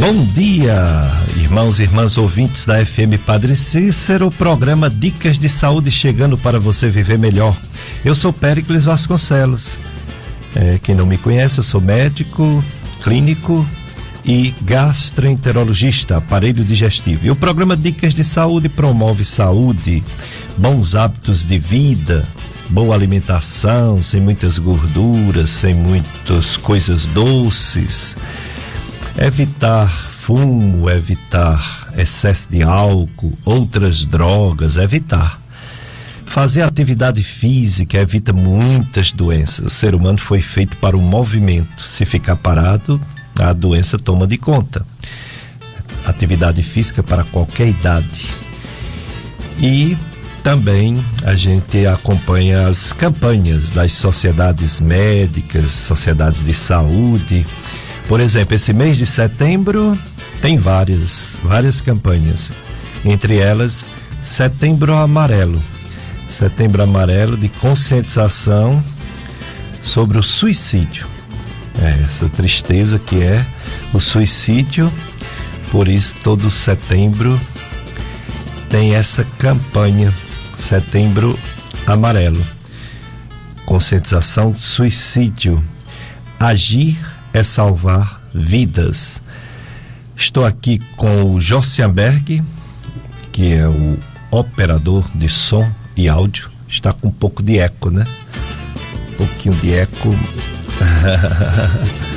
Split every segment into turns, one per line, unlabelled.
Bom dia, irmãos e irmãs ouvintes da FM Padre Cícero, o programa Dicas de Saúde chegando para você viver melhor. Eu sou Péricles Vasconcelos. É, quem não me conhece, eu sou médico, clínico e gastroenterologista, aparelho digestivo. E o programa Dicas de Saúde promove saúde, bons hábitos de vida, boa alimentação, sem muitas gorduras, sem muitas coisas doces evitar fumo, evitar excesso de álcool, outras drogas, evitar. Fazer atividade física evita muitas doenças. O ser humano foi feito para o movimento. Se ficar parado, a doença toma de conta. Atividade física para qualquer idade. E também a gente acompanha as campanhas das sociedades médicas, sociedades de saúde por exemplo, esse mês de setembro tem várias, várias campanhas. Entre elas, Setembro Amarelo. Setembro Amarelo de conscientização sobre o suicídio. É, essa tristeza que é o suicídio. Por isso, todo setembro tem essa campanha, Setembro Amarelo. Conscientização suicídio. Agir é salvar vidas. Estou aqui com o Jossianberg, que é o operador de som e áudio. Está com um pouco de eco, né? Um pouquinho de eco.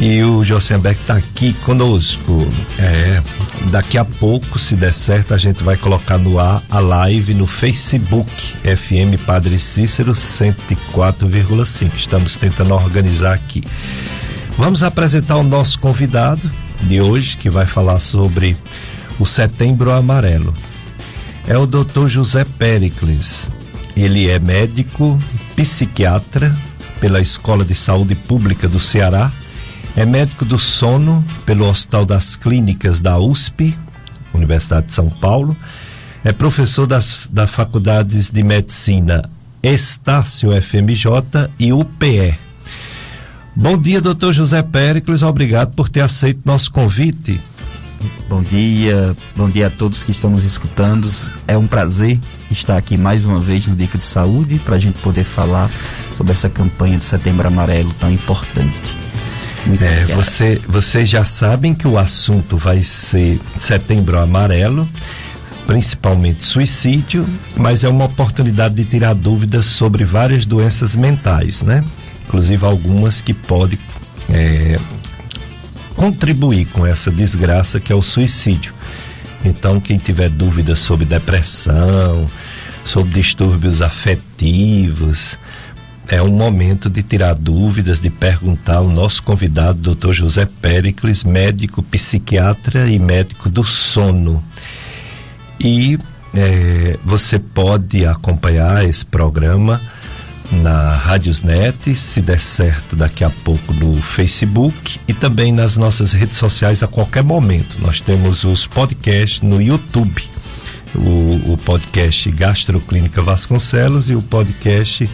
e o Josenberg está aqui conosco. É, daqui a pouco, se der certo, a gente vai colocar no ar a live no Facebook FM Padre Cícero 104,5. Estamos tentando organizar aqui. Vamos apresentar o nosso convidado de hoje, que vai falar sobre o Setembro Amarelo. É o Dr. José Pericles. Ele é médico, psiquiatra pela Escola de Saúde Pública do Ceará, é médico do sono pelo Hospital das Clínicas da USP, Universidade de São Paulo, é professor das, das faculdades de medicina Estácio FMJ e UPE, Bom dia, doutor José Péricles. Obrigado por ter aceito nosso convite.
Bom dia, bom dia a todos que estão nos escutando. É um prazer estar aqui mais uma vez no Dica de Saúde para a gente poder falar sobre essa campanha de Setembro Amarelo tão importante.
É, você, vocês já sabem que o assunto vai ser Setembro Amarelo, principalmente suicídio, mas é uma oportunidade de tirar dúvidas sobre várias doenças mentais, né? inclusive algumas que podem é, contribuir com essa desgraça que é o suicídio. Então, quem tiver dúvidas sobre depressão, sobre distúrbios afetivos, é um momento de tirar dúvidas, de perguntar ao nosso convidado, Dr. José Pericles, médico psiquiatra e médico do sono. E é, você pode acompanhar esse programa na Rádiosnet, se der certo daqui a pouco no Facebook e também nas nossas redes sociais a qualquer momento. Nós temos os podcasts no YouTube, o, o podcast Gastroclínica Vasconcelos e o podcast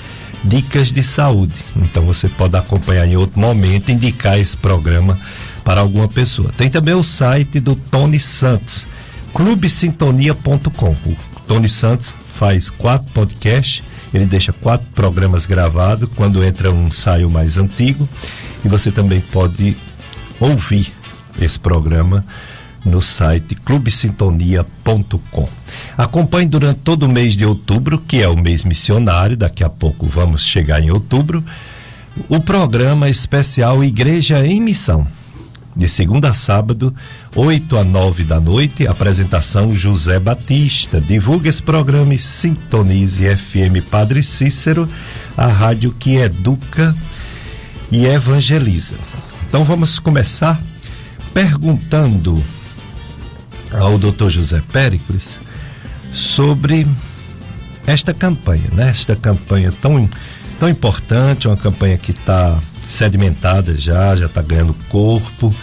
Dicas de Saúde. Então você pode acompanhar em outro momento, indicar esse programa para alguma pessoa. Tem também o site do Tony Santos, clubesintonia.com. O Tony Santos faz quatro podcasts ele deixa quatro programas gravados. Quando entra um ensaio mais antigo. E você também pode ouvir esse programa no site clubesintonia.com. Acompanhe durante todo o mês de outubro, que é o mês missionário, daqui a pouco vamos chegar em outubro, o programa especial Igreja em Missão de segunda a sábado, 8 a 9 da noite, apresentação José Batista. Divulgue esse programa e sintonize FM Padre Cícero, a rádio que educa e evangeliza. Então vamos começar perguntando ao Dr. José Péricles sobre esta campanha, né? Esta campanha tão, tão importante, uma campanha que está sedimentada já, já está ganhando corpo.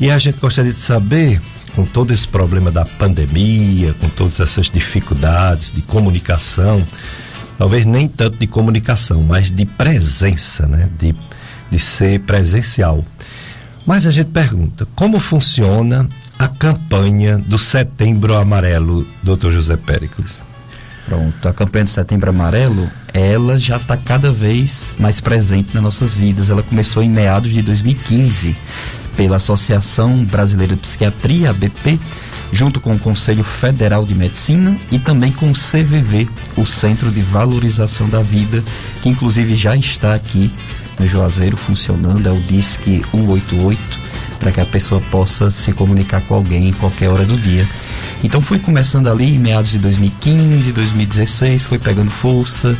E a gente gostaria de saber, com todo esse problema da pandemia, com todas essas dificuldades de comunicação, talvez nem tanto de comunicação, mas de presença, né? De, de ser presencial. Mas a gente pergunta, como funciona a campanha do Setembro Amarelo, doutor José Péricles?
Pronto, a campanha de Setembro Amarelo, ela já está cada vez mais presente nas nossas vidas. Ela começou em meados de 2015 pela Associação Brasileira de Psiquiatria, ABP, junto com o Conselho Federal de Medicina e também com o CVV, o Centro de Valorização da Vida, que inclusive já está aqui no Juazeiro funcionando, é o DISC 188 para que a pessoa possa se comunicar com alguém em qualquer hora do dia. Então foi começando ali em meados de 2015, 2016, foi pegando força,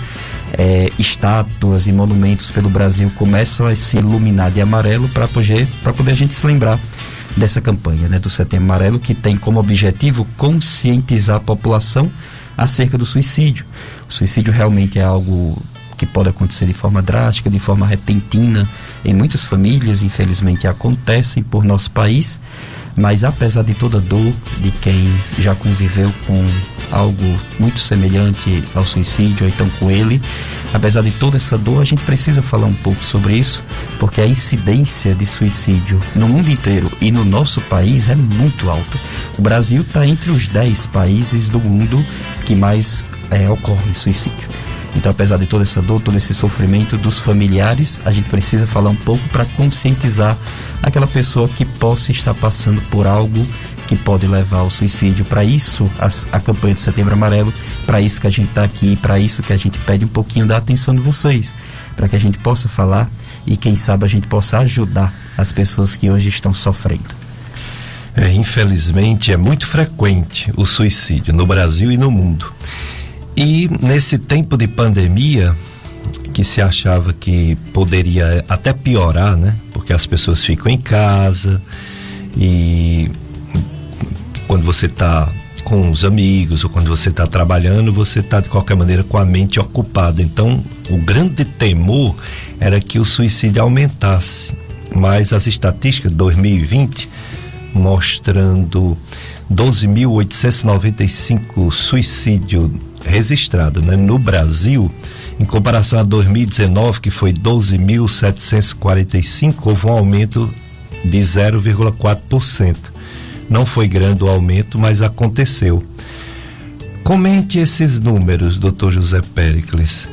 é, estátuas e monumentos pelo Brasil começam a se iluminar de amarelo para poder, poder a gente se lembrar dessa campanha né, do Setembro Amarelo, que tem como objetivo conscientizar a população acerca do suicídio. O suicídio realmente é algo que pode acontecer de forma drástica, de forma repentina. Em muitas famílias, infelizmente, acontecem por nosso país, mas apesar de toda a dor de quem já conviveu com algo muito semelhante ao suicídio, ou então com ele, apesar de toda essa dor, a gente precisa falar um pouco sobre isso, porque a incidência de suicídio no mundo inteiro e no nosso país é muito alta. O Brasil está entre os 10 países do mundo que mais é, ocorre suicídio. Então, apesar de toda essa dor, todo esse sofrimento dos familiares, a gente precisa falar um pouco para conscientizar aquela pessoa que possa estar passando por algo que pode levar ao suicídio. Para isso, a, campanha de Setembro Amarelo, para isso que a gente está aqui, para isso que a gente pede um pouquinho da atenção de vocês, para que a gente possa falar e, quem sabe, a gente possa ajudar as pessoas que hoje estão sofrendo.
É, infelizmente, é muito frequente o suicídio no Brasil e no mundo. E nesse tempo de pandemia, que se achava que poderia até piorar, né? Porque as pessoas ficam em casa e quando você está com os amigos ou quando você está trabalhando, você está de qualquer maneira com a mente ocupada. Então, o grande temor era que o suicídio aumentasse. Mas as estatísticas de 2020 mostrando 12.895 suicídios registrado né? no Brasil, em comparação a 2019, que foi 12.745, houve um aumento de 0,4%. Não foi grande o aumento, mas aconteceu. Comente esses números, doutor José Pericles.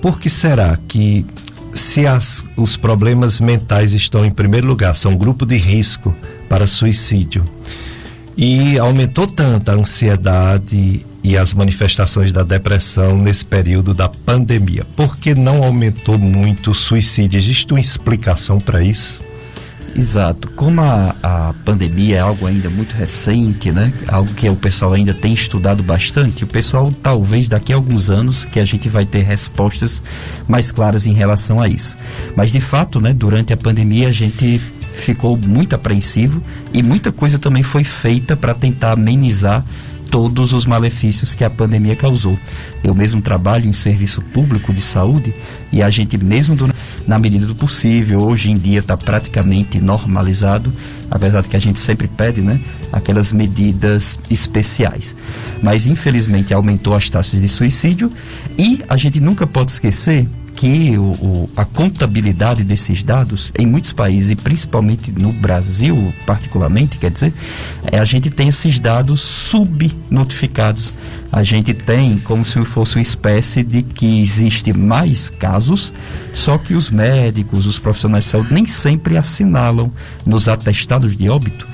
Por que será que, se as, os problemas mentais estão em primeiro lugar, são grupo de risco para suicídio, e aumentou tanto a ansiedade e as manifestações da depressão nesse período da pandemia? Por que não aumentou muito o suicídio? Existe uma explicação para isso?
Exato. Como a, a pandemia é algo ainda muito recente, né? Algo que o pessoal ainda tem estudado bastante, o pessoal talvez daqui a alguns anos que a gente vai ter respostas mais claras em relação a isso. Mas de fato, né, durante a pandemia a gente ficou muito apreensivo e muita coisa também foi feita para tentar amenizar todos os malefícios que a pandemia causou. Eu mesmo trabalho em serviço público de saúde e a gente mesmo do, na medida do possível, hoje em dia está praticamente normalizado, apesar de que a gente sempre pede, né, aquelas medidas especiais. Mas infelizmente aumentou as taxas de suicídio e a gente nunca pode esquecer que o, o, a contabilidade desses dados em muitos países e principalmente no Brasil particularmente quer dizer é, a gente tem esses dados subnotificados. A gente tem como se fosse uma espécie de que existe mais casos só que os médicos os profissionais de saúde nem sempre assinalam nos atestados de óbito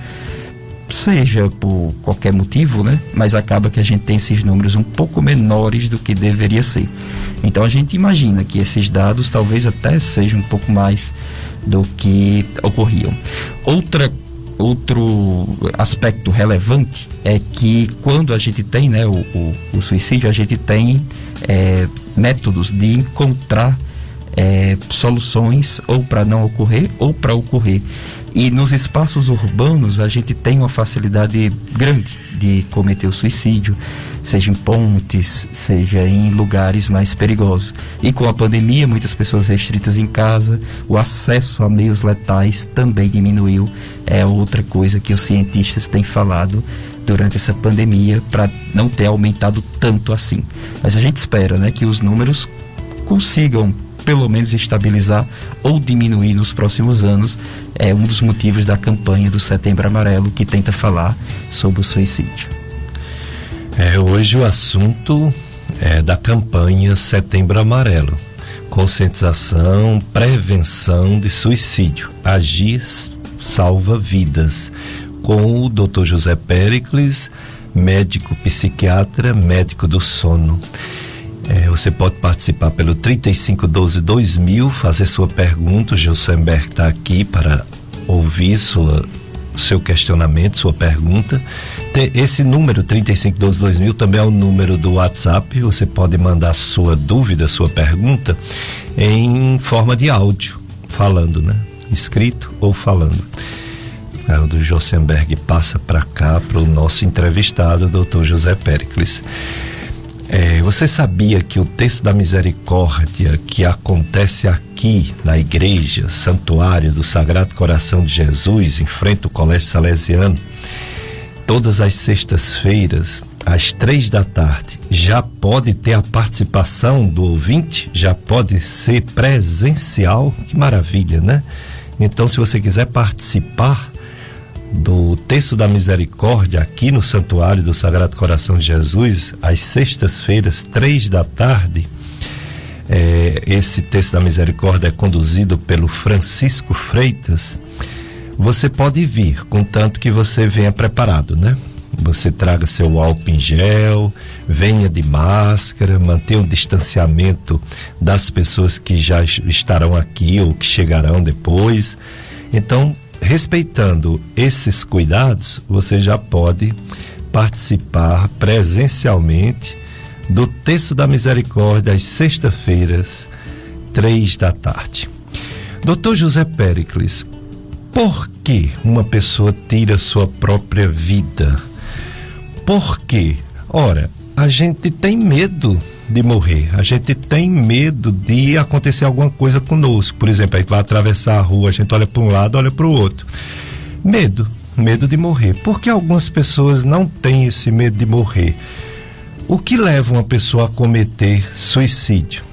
seja por qualquer motivo, né? Mas acaba que a gente tem esses números um pouco menores do que deveria ser. Então a gente imagina que esses dados talvez até sejam um pouco mais do que ocorriam. Outra outro aspecto relevante é que quando a gente tem né, o, o, o suicídio, a gente tem é, métodos de encontrar é, soluções ou para não ocorrer ou para ocorrer. E nos espaços urbanos a gente tem uma facilidade grande de cometer o suicídio, seja em pontes, seja em lugares mais perigosos. E com a pandemia, muitas pessoas restritas em casa, o acesso a meios letais também diminuiu. É outra coisa que os cientistas têm falado durante essa pandemia para não ter aumentado tanto assim. Mas a gente espera, né, que os números consigam pelo menos estabilizar ou diminuir nos próximos anos, é um dos motivos da campanha do Setembro Amarelo que tenta falar sobre o suicídio.
É, hoje o assunto é da campanha Setembro Amarelo. Conscientização, prevenção de suicídio. Agir salva vidas. Com o Dr. José Pericles, médico psiquiatra, médico do sono. É, você pode participar pelo 3512 2000, fazer sua pergunta. O Gilsenberg está aqui para ouvir sua, seu questionamento, sua pergunta. Esse número 3512 2000 também é o número do WhatsApp. Você pode mandar sua dúvida, sua pergunta em forma de áudio, falando, né? Escrito ou falando. É, o do Josenberg passa para cá para o nosso entrevistado, doutor José Pericles. É, você sabia que o texto da misericórdia que acontece aqui na igreja, santuário do Sagrado Coração de Jesus, em frente ao Colégio Salesiano, todas as sextas-feiras, às três da tarde, já pode ter a participação do ouvinte, já pode ser presencial. Que maravilha, né? Então, se você quiser participar do texto da misericórdia aqui no Santuário do Sagrado Coração de Jesus, às sextas-feiras, três da tarde. É, esse texto da misericórdia é conduzido pelo Francisco Freitas. Você pode vir, contanto que você venha preparado, né? Você traga seu álcool em gel, venha de máscara, mantenha o distanciamento das pessoas que já estarão aqui ou que chegarão depois. Então, respeitando esses cuidados, você já pode participar presencialmente do Texto da Misericórdia às sexta-feiras, três da tarde. Doutor José Pericles, por que uma pessoa tira sua própria vida? Por quê? Ora, a gente tem medo de morrer. A gente tem medo de acontecer alguma coisa conosco. Por exemplo, a gente vai atravessar a rua, a gente olha para um lado, olha para o outro. Medo, medo de morrer. Por que algumas pessoas não têm esse medo de morrer? O que leva uma pessoa a cometer suicídio?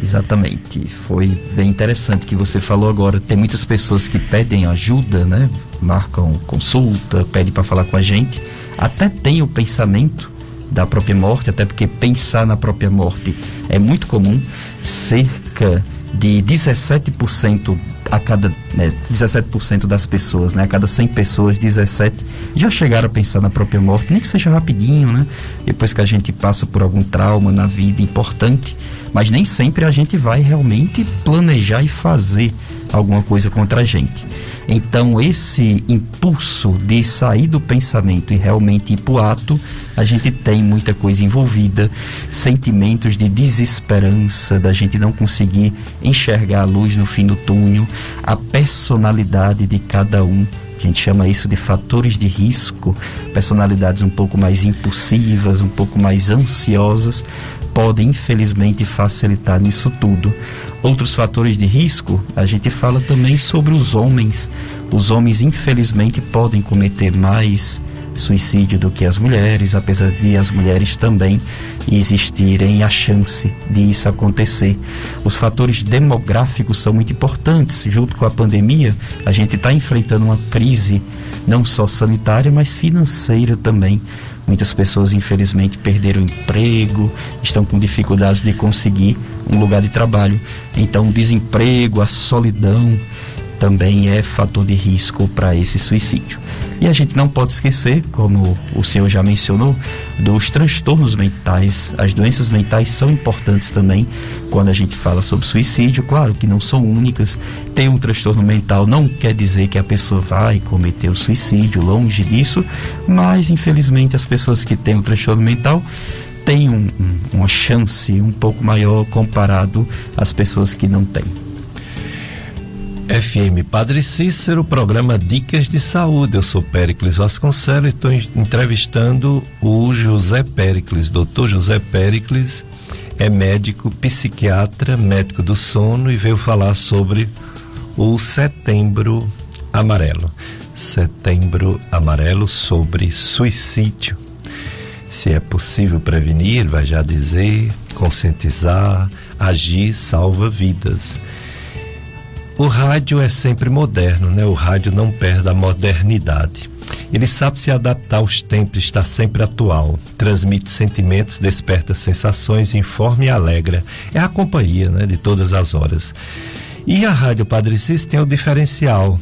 Exatamente, foi bem interessante que você falou agora. Tem muitas pessoas que pedem ajuda, né? Marcam consulta, pedem para falar com a gente, até tem o pensamento da própria morte, até porque pensar na própria morte é muito comum. Cerca de 17% a cada né, 17% das pessoas, né, a cada 100 pessoas, 17 já chegaram a pensar na própria morte, nem que seja rapidinho, né? Depois que a gente passa por algum trauma na vida importante, mas nem sempre a gente vai realmente planejar e fazer alguma coisa contra a gente. Então, esse impulso de sair do pensamento e realmente ir para o ato, a gente tem muita coisa envolvida, sentimentos de desesperança, da gente não conseguir enxergar a luz no fim do túnel, a personalidade de cada um a gente chama isso de fatores de risco, personalidades um pouco mais impulsivas, um pouco mais ansiosas, podem infelizmente facilitar nisso tudo. Outros fatores de risco, a gente fala também sobre os homens. Os homens infelizmente podem cometer mais suicídio do que as mulheres, apesar de as mulheres também existirem a chance de isso acontecer. Os fatores demográficos são muito importantes. Junto com a pandemia, a gente está enfrentando uma crise não só sanitária, mas financeira também. Muitas pessoas, infelizmente, perderam emprego, estão com dificuldades de conseguir um lugar de trabalho. Então, o desemprego, a solidão também é fator de risco para esse suicídio. E a gente não pode esquecer, como o senhor já mencionou, dos transtornos mentais. As doenças mentais são importantes também quando a gente fala sobre suicídio. Claro que não são únicas. Ter um transtorno mental não quer dizer que a pessoa vai cometer o suicídio, longe disso, mas infelizmente as pessoas que têm um transtorno mental têm um, um, uma chance um pouco maior comparado às pessoas que não têm.
FM Padre Cícero, programa Dicas de Saúde. Eu sou Péricles Vasconcelos e estou entrevistando o José Péricles, doutor José Péricles, é médico, psiquiatra, médico do sono e veio falar sobre o Setembro Amarelo. Setembro Amarelo sobre suicídio. Se é possível prevenir, vai já dizer, conscientizar, Agir salva vidas. O rádio é sempre moderno, né? O rádio não perde a modernidade. Ele sabe se adaptar aos tempos, está sempre atual. Transmite sentimentos, desperta sensações, informa e alegra. É a companhia né, de todas as horas. E a Rádio Padre Cis tem o diferencial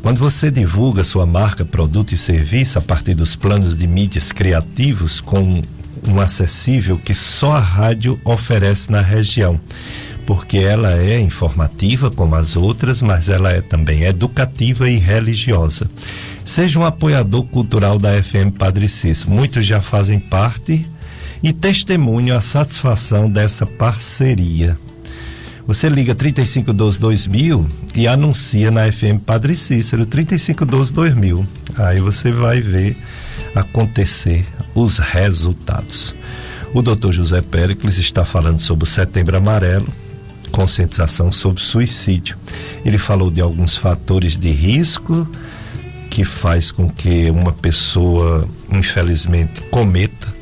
Quando você divulga sua marca, produto e serviço a partir dos planos de mídias criativos com um acessível que só a rádio oferece na região, porque ela é informativa como as outras, mas ela é também educativa e religiosa. Seja um apoiador cultural da FM Padre Cício. Muitos já fazem parte e testemunham a satisfação dessa parceria. Você liga 3512 2000 e anuncia na FM Padre Cícero 3512 2000. Aí você vai ver acontecer os resultados. O Dr. José Péricles está falando sobre o Setembro Amarelo, conscientização sobre suicídio. Ele falou de alguns fatores de risco que faz com que uma pessoa, infelizmente, cometa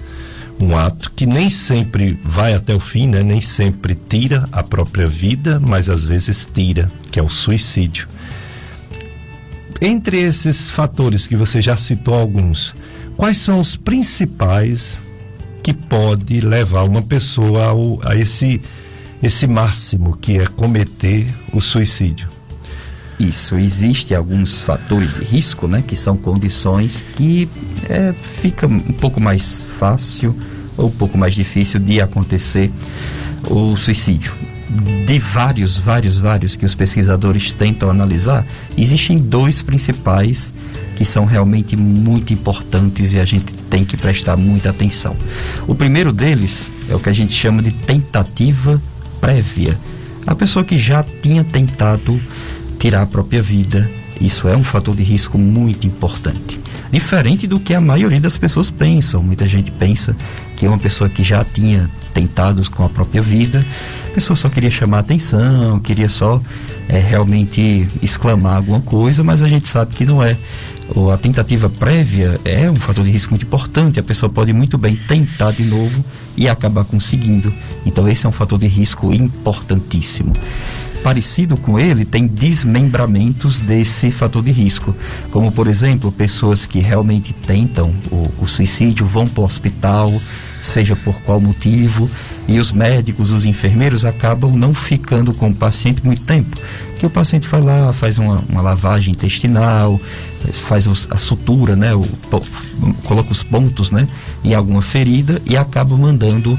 um ato que nem sempre vai até o fim, né? nem sempre tira a própria vida, mas às vezes tira, que é o suicídio. Entre esses fatores que você já citou alguns, quais são os principais que pode levar uma pessoa ao, a esse esse máximo que é cometer o suicídio?
Isso, existe alguns fatores de risco, né, que são condições que é, fica um pouco mais fácil ou um pouco mais difícil de acontecer o suicídio. De vários, vários, vários que os pesquisadores tentam analisar, existem dois principais que são realmente muito importantes e a gente tem que prestar muita atenção. O primeiro deles é o que a gente chama de tentativa prévia. A pessoa que já tinha tentado tirar a própria vida. Isso é um fator de risco muito importante. Diferente do que a maioria das pessoas pensam. Muita gente pensa que é uma pessoa que já tinha tentados com a própria vida, a pessoa só queria chamar atenção, queria só é, realmente exclamar alguma coisa, mas a gente sabe que não é. A tentativa prévia é um fator de risco muito importante. A pessoa pode muito bem tentar de novo e acabar conseguindo. Então, esse é um fator de risco importantíssimo parecido com ele tem desmembramentos desse fator de risco, como por exemplo pessoas que realmente tentam o, o suicídio vão para o hospital, seja por qual motivo, e os médicos, os enfermeiros acabam não ficando com o paciente muito tempo, que o paciente vai lá, faz uma, uma lavagem intestinal, faz os, a sutura, né, o, coloca os pontos, né, em alguma ferida e acaba mandando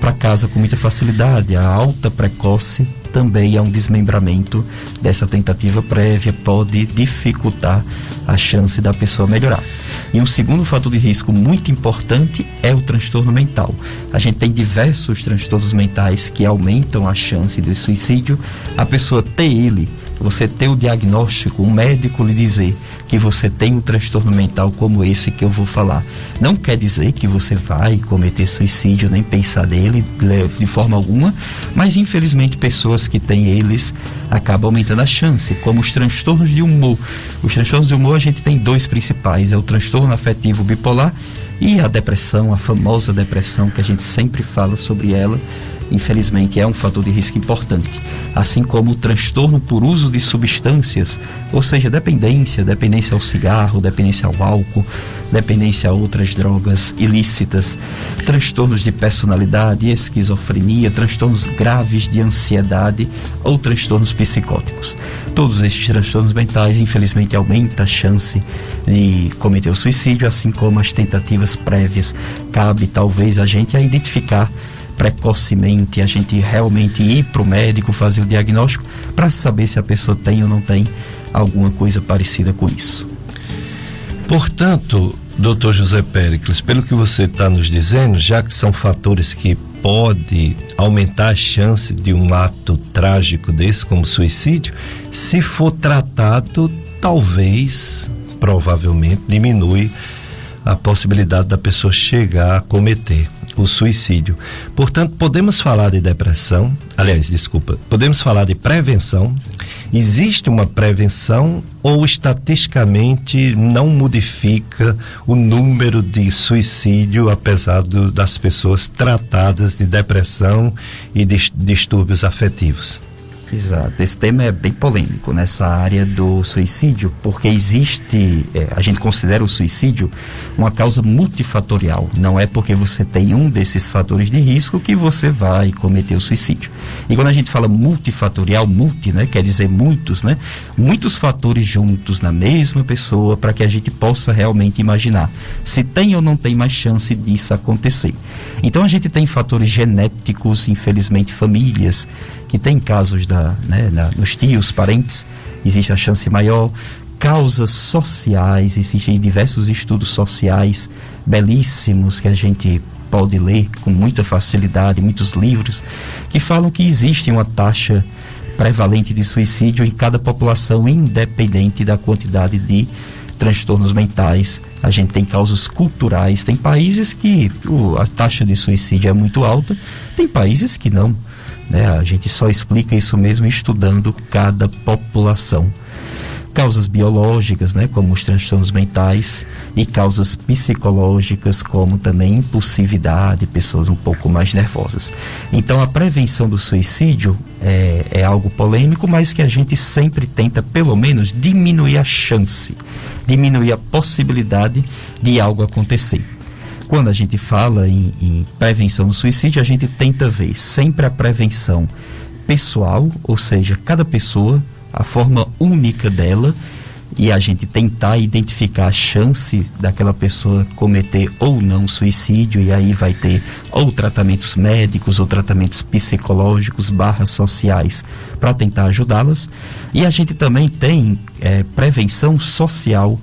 para casa com muita facilidade. A alta precoce também é um desmembramento dessa tentativa prévia, pode dificultar a chance da pessoa melhorar. E um segundo fator de risco muito importante é o transtorno mental. A gente tem diversos transtornos mentais que aumentam a chance de suicídio. A pessoa ter ele você ter o diagnóstico, um médico lhe dizer que você tem um transtorno mental como esse que eu vou falar, não quer dizer que você vai cometer suicídio, nem pensar nele de forma alguma, mas infelizmente pessoas que têm eles acabam aumentando a chance, como os transtornos de humor. Os transtornos de humor a gente tem dois principais, é o transtorno afetivo bipolar e a depressão, a famosa depressão que a gente sempre fala sobre ela infelizmente é um fator de risco importante, assim como o transtorno por uso de substâncias, ou seja, dependência, dependência ao cigarro, dependência ao álcool, dependência a outras drogas ilícitas, transtornos de personalidade, esquizofrenia, transtornos graves de ansiedade ou transtornos psicóticos. Todos estes transtornos mentais, infelizmente, aumentam a chance de cometer o suicídio, assim como as tentativas prévias. Cabe talvez a gente a identificar precocemente, a gente realmente ir para o médico fazer o diagnóstico para saber se a pessoa tem ou não tem alguma coisa parecida com isso.
Portanto, doutor José Péricles, pelo que você está nos dizendo, já que são fatores que pode aumentar a chance de um ato trágico desse, como suicídio, se for tratado, talvez, provavelmente, diminui a possibilidade da pessoa chegar a cometer o suicídio. Portanto, podemos falar de depressão, aliás, desculpa, podemos falar de prevenção. Existe uma prevenção ou estatisticamente não modifica o número de suicídio, apesar do, das pessoas tratadas de depressão e de distúrbios afetivos?
Exato. Esse tema é bem polêmico nessa área do suicídio, porque existe, é, a gente considera o suicídio uma causa multifatorial. Não é porque você tem um desses fatores de risco que você vai cometer o suicídio. E quando a gente fala multifatorial, multi, né, quer dizer muitos, né? Muitos fatores juntos na mesma pessoa para que a gente possa realmente imaginar se tem ou não tem mais chance disso acontecer. Então a gente tem fatores genéticos, infelizmente famílias que tem casos da, né, na, nos tios, parentes, existe a chance maior. Causas sociais, existem diversos estudos sociais belíssimos que a gente pode ler com muita facilidade, muitos livros, que falam que existe uma taxa prevalente de suicídio em cada população, independente da quantidade de transtornos mentais. A gente tem causas culturais, tem países que a taxa de suicídio é muito alta, tem países que não. Né? A gente só explica isso mesmo estudando cada população. Causas biológicas, né, como os transtornos mentais, e causas psicológicas, como também impulsividade, pessoas um pouco mais nervosas. Então, a prevenção do suicídio é, é algo polêmico, mas que a gente sempre tenta, pelo menos, diminuir a chance, diminuir a possibilidade de algo acontecer quando a gente fala em, em prevenção do suicídio, a gente tenta ver sempre a prevenção pessoal, ou seja, cada pessoa, a forma única dela, e a gente tentar identificar a chance daquela pessoa cometer ou não suicídio, e aí vai ter ou tratamentos médicos ou tratamentos psicológicos barra sociais para tentar ajudá-las. E a gente também tem é, prevenção social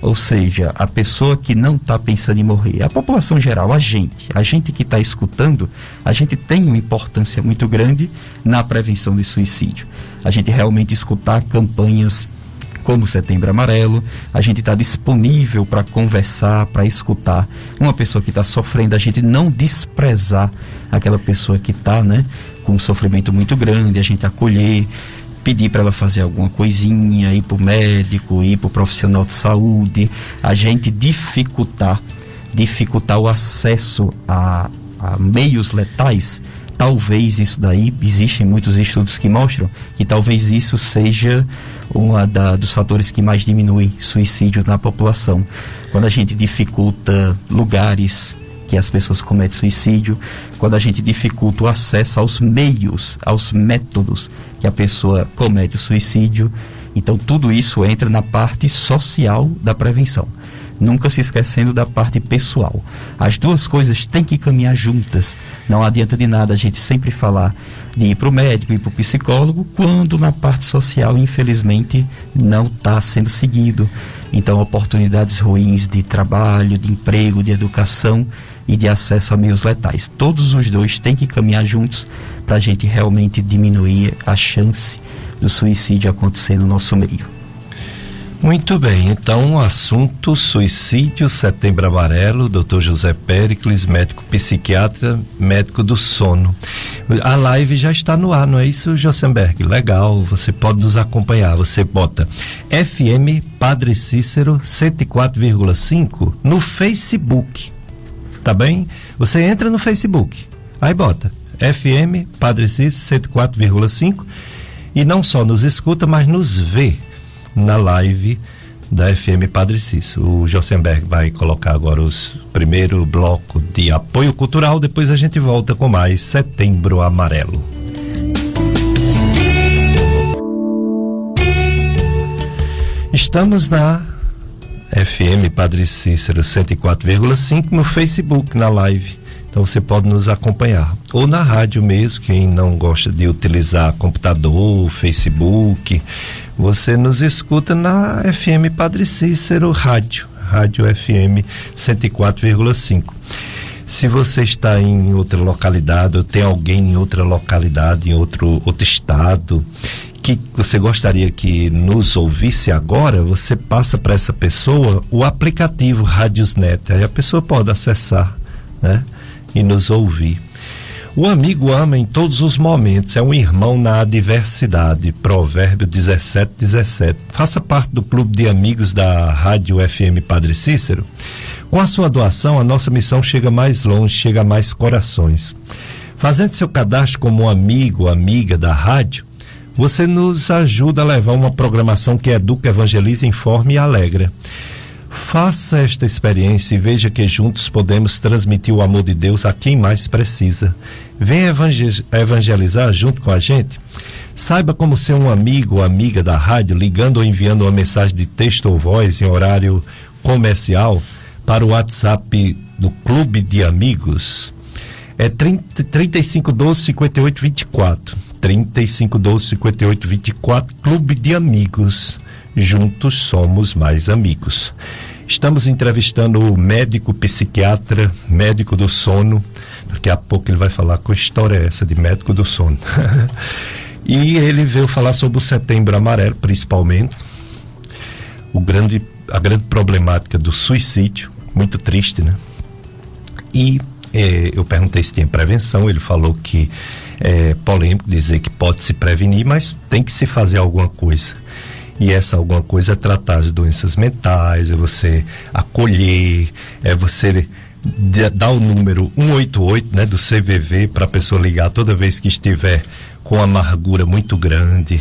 ou seja, a pessoa que não está pensando em morrer, a população geral, a gente, a gente que está escutando, a gente tem uma importância muito grande na prevenção de suicídio. A gente realmente escutar campanhas como Setembro Amarelo, a gente está disponível para conversar, para escutar uma pessoa que está sofrendo, a gente não desprezar aquela pessoa que está, né, com um sofrimento muito grande, a gente acolher, pedir para ela fazer alguma coisinha, ir para o médico, ir para o profissional de saúde, a gente dificultar, dificultar o acesso a, a meios letais, talvez isso daí, existem muitos estudos que mostram que talvez isso seja um dos fatores que mais diminui suicídio na população. Quando a gente dificulta lugares que as pessoas cometem suicídio, quando a gente dificulta o acesso aos meios, aos métodos que a pessoa comete o suicídio. Então, tudo isso entra na parte social da prevenção. Nunca se esquecendo da parte pessoal. As duas coisas têm que caminhar juntas. Não adianta de nada a gente sempre falar de ir para o médico, ir para o psicólogo, quando na parte social, infelizmente, não está sendo seguido. Então, oportunidades ruins de trabalho, de emprego, de educação e de acesso a meios letais. Todos os dois têm que caminhar juntos para a gente realmente diminuir a chance do suicídio acontecer no nosso meio.
Muito bem, então assunto suicídio, setembro amarelo, Dr. José Pericles, médico psiquiatra, médico do sono. A live já está no ar, não é isso, Josenberg? Legal, você pode nos acompanhar, você bota FM Padre Cícero 104,5 no Facebook tá bem? Você entra no Facebook, aí bota FM Padre Cícero 104,5 e não só nos escuta, mas nos vê na live da FM Padre Cícero. O Josenberg vai colocar agora os primeiro bloco de apoio cultural, depois a gente volta com mais Setembro Amarelo. Estamos na FM Padre Cícero 104,5 no Facebook, na live. Então você pode nos acompanhar. Ou na rádio mesmo, quem não gosta de utilizar computador, Facebook, você nos escuta na FM Padre Cícero Rádio, Rádio FM 104,5. Se você está em outra localidade ou tem alguém em outra localidade, em outro, outro estado, que você gostaria que nos ouvisse agora, você passa para essa pessoa o aplicativo Radiosnet. Aí a pessoa pode acessar né, e nos ouvir. O amigo ama em todos os momentos, é um irmão na adversidade. Provérbio 17, 17. Faça parte do clube de amigos da Rádio FM Padre Cícero. Com a sua doação, a nossa missão chega mais longe, chega a mais corações. Fazendo seu cadastro como amigo, amiga da rádio, você nos ajuda a levar uma programação que educa, evangeliza, informe e alegra. Faça esta experiência e veja que juntos podemos transmitir o amor de Deus a quem mais precisa. Venha evangelizar junto com a gente. Saiba como ser um amigo ou amiga da rádio, ligando ou enviando uma mensagem de texto ou voz em horário comercial para o WhatsApp do Clube de Amigos. É 30, 3512 5824. 3512 5824, Clube de Amigos. Juntos somos mais amigos. Estamos entrevistando o médico psiquiatra, médico do sono. Daqui a pouco ele vai falar a história é essa de médico do sono. e ele veio falar sobre o setembro amarelo, principalmente. O grande, a grande problemática do suicídio muito triste, né? E é, eu perguntei se tinha prevenção, ele falou que é polêmico dizer que pode se prevenir, mas tem que se fazer alguma coisa. E essa alguma coisa é tratar as doenças mentais, é você acolher, é você dar o número 188 né, do CVV para a pessoa ligar toda vez que estiver com amargura muito grande,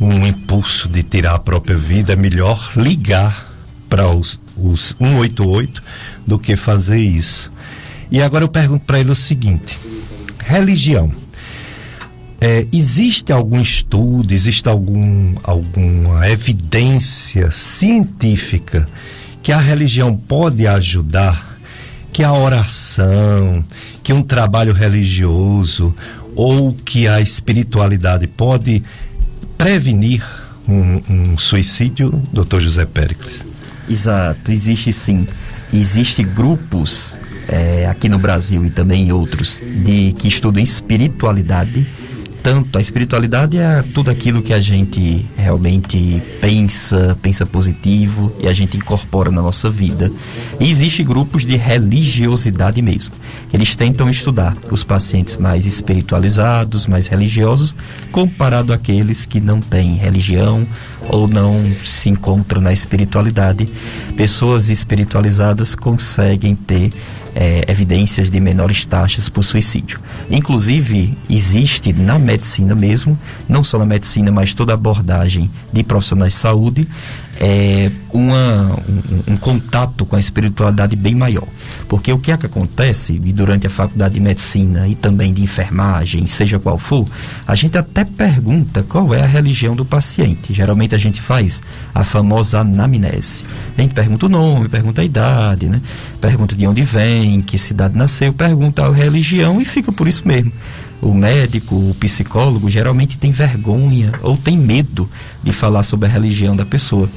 um impulso de tirar a própria vida, é melhor ligar para os, os 188 do que fazer isso. E agora eu pergunto para ele o seguinte: religião. É, existe algum estudo, existe algum, alguma evidência científica que a religião pode ajudar, que a oração, que um trabalho religioso ou que a espiritualidade pode prevenir um, um suicídio, doutor José Péricles?
Exato, existe sim. Existe grupos é, aqui no Brasil e também em outros de que estudam espiritualidade tanto a espiritualidade é tudo aquilo que a gente realmente pensa, pensa positivo e a gente incorpora na nossa vida. E existe grupos de religiosidade mesmo. Eles tentam estudar os pacientes mais espiritualizados, mais religiosos, comparado àqueles que não têm religião ou não se encontram na espiritualidade. Pessoas espiritualizadas conseguem ter é, evidências de menores taxas por suicídio. Inclusive, existe na medicina mesmo, não só na medicina, mas toda abordagem de profissionais de saúde, é, uma, um, um, contato com a espiritualidade bem maior. Porque o que é que acontece, e durante a faculdade de medicina e também de enfermagem, seja qual for, a gente até pergunta qual é a religião do paciente. Geralmente a gente faz a famosa anamnese. A gente pergunta o nome, pergunta a idade, né? pergunta de onde vem, que cidade nasceu, pergunta a religião e fica por isso mesmo o médico, o psicólogo, geralmente tem vergonha ou tem medo de falar sobre a religião da pessoa.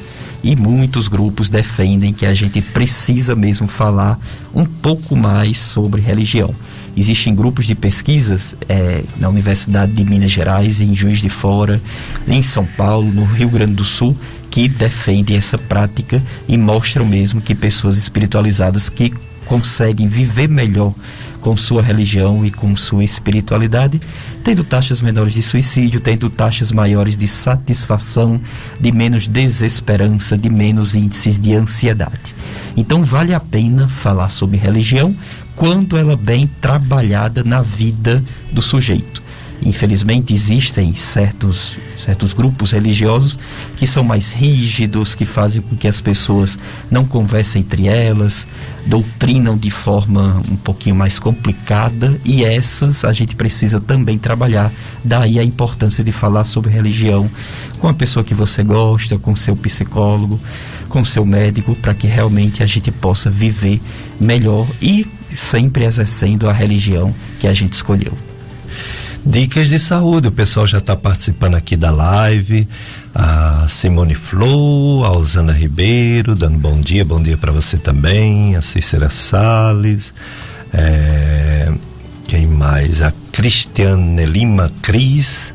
E muitos grupos defendem que a gente precisa mesmo falar um pouco mais sobre religião. Existem grupos de pesquisas é, na Universidade de Minas Gerais, em Juiz de Fora, em São Paulo, no Rio Grande do Sul, que defendem essa prática e mostram mesmo que pessoas espiritualizadas que conseguem viver melhor com sua religião e com sua espiritualidade, tendo taxas menores de suicídio, tendo taxas maiores de satisfação, de menos desesperança, de menos índices de ansiedade. Então vale a pena falar sobre religião quando ela é bem trabalhada na vida do sujeito. Infelizmente existem certos, certos grupos religiosos que são mais rígidos, que fazem com que as pessoas não conversem entre elas, doutrinam de forma um pouquinho mais complicada e essas a gente precisa também trabalhar. Daí a importância de falar sobre religião com a pessoa que você gosta, com seu psicólogo, com seu médico, para que realmente a gente possa viver melhor e sempre exercendo a religião que a gente escolheu.
Dicas de saúde, o pessoal já está participando aqui da live. A Simone Flor, a Osana Ribeiro, dando bom dia, bom dia para você também. A Cícera Salles, é, quem mais? A Cristiane Lima Cris,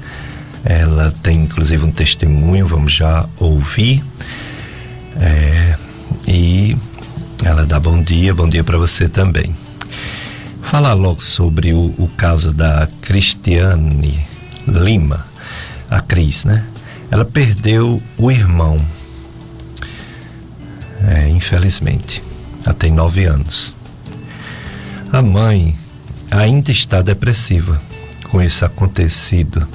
ela tem inclusive um testemunho, vamos já ouvir. É, e ela dá bom dia, bom dia para você também falar logo sobre o, o caso da Cristiane Lima, a Cris, né? Ela perdeu o irmão, é, infelizmente, tem nove anos. A mãe ainda está depressiva com isso acontecido.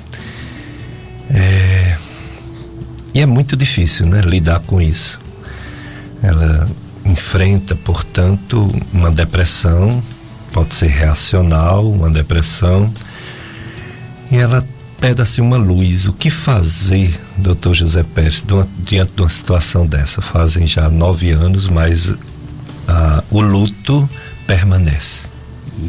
É, e é muito difícil, né, lidar com isso. Ela enfrenta, portanto, uma depressão pode ser reacional, uma depressão. E ela pede assim uma luz. O que fazer, doutor José Pérez, diante de uma situação dessa? Fazem já nove anos, mas ah, o luto permanece.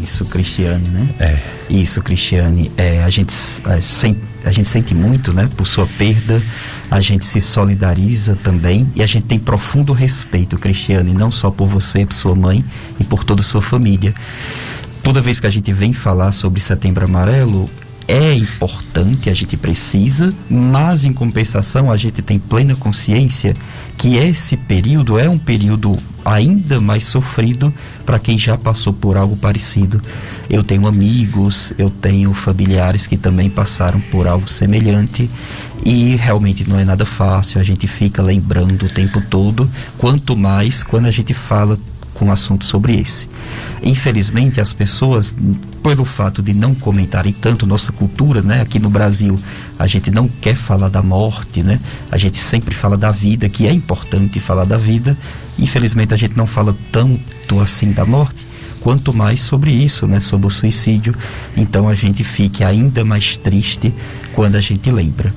Isso, Cristiane, né?
É.
Isso, Cristiane. É, a, gente, a, a gente sente muito, né? Por sua perda, a gente se solidariza também e a gente tem profundo respeito, Cristiane, não só por você, por sua mãe e por toda a sua família. Toda vez que a gente vem falar sobre Setembro Amarelo, é importante, a gente precisa, mas em compensação a gente tem plena consciência que esse período é um período ainda mais sofrido para quem já passou por algo parecido. Eu tenho amigos, eu tenho familiares que também passaram por algo semelhante e realmente não é nada fácil, a gente fica lembrando o tempo todo, quanto mais quando a gente fala com assunto sobre esse. Infelizmente, as pessoas, pelo fato de não comentarem tanto nossa cultura, né? Aqui no Brasil, a gente não quer falar da morte, né? A gente sempre fala da vida, que é importante falar da vida. Infelizmente, a gente não fala tanto assim da morte quanto mais sobre isso, né, sobre o suicídio. Então a gente fica ainda mais triste quando a gente lembra.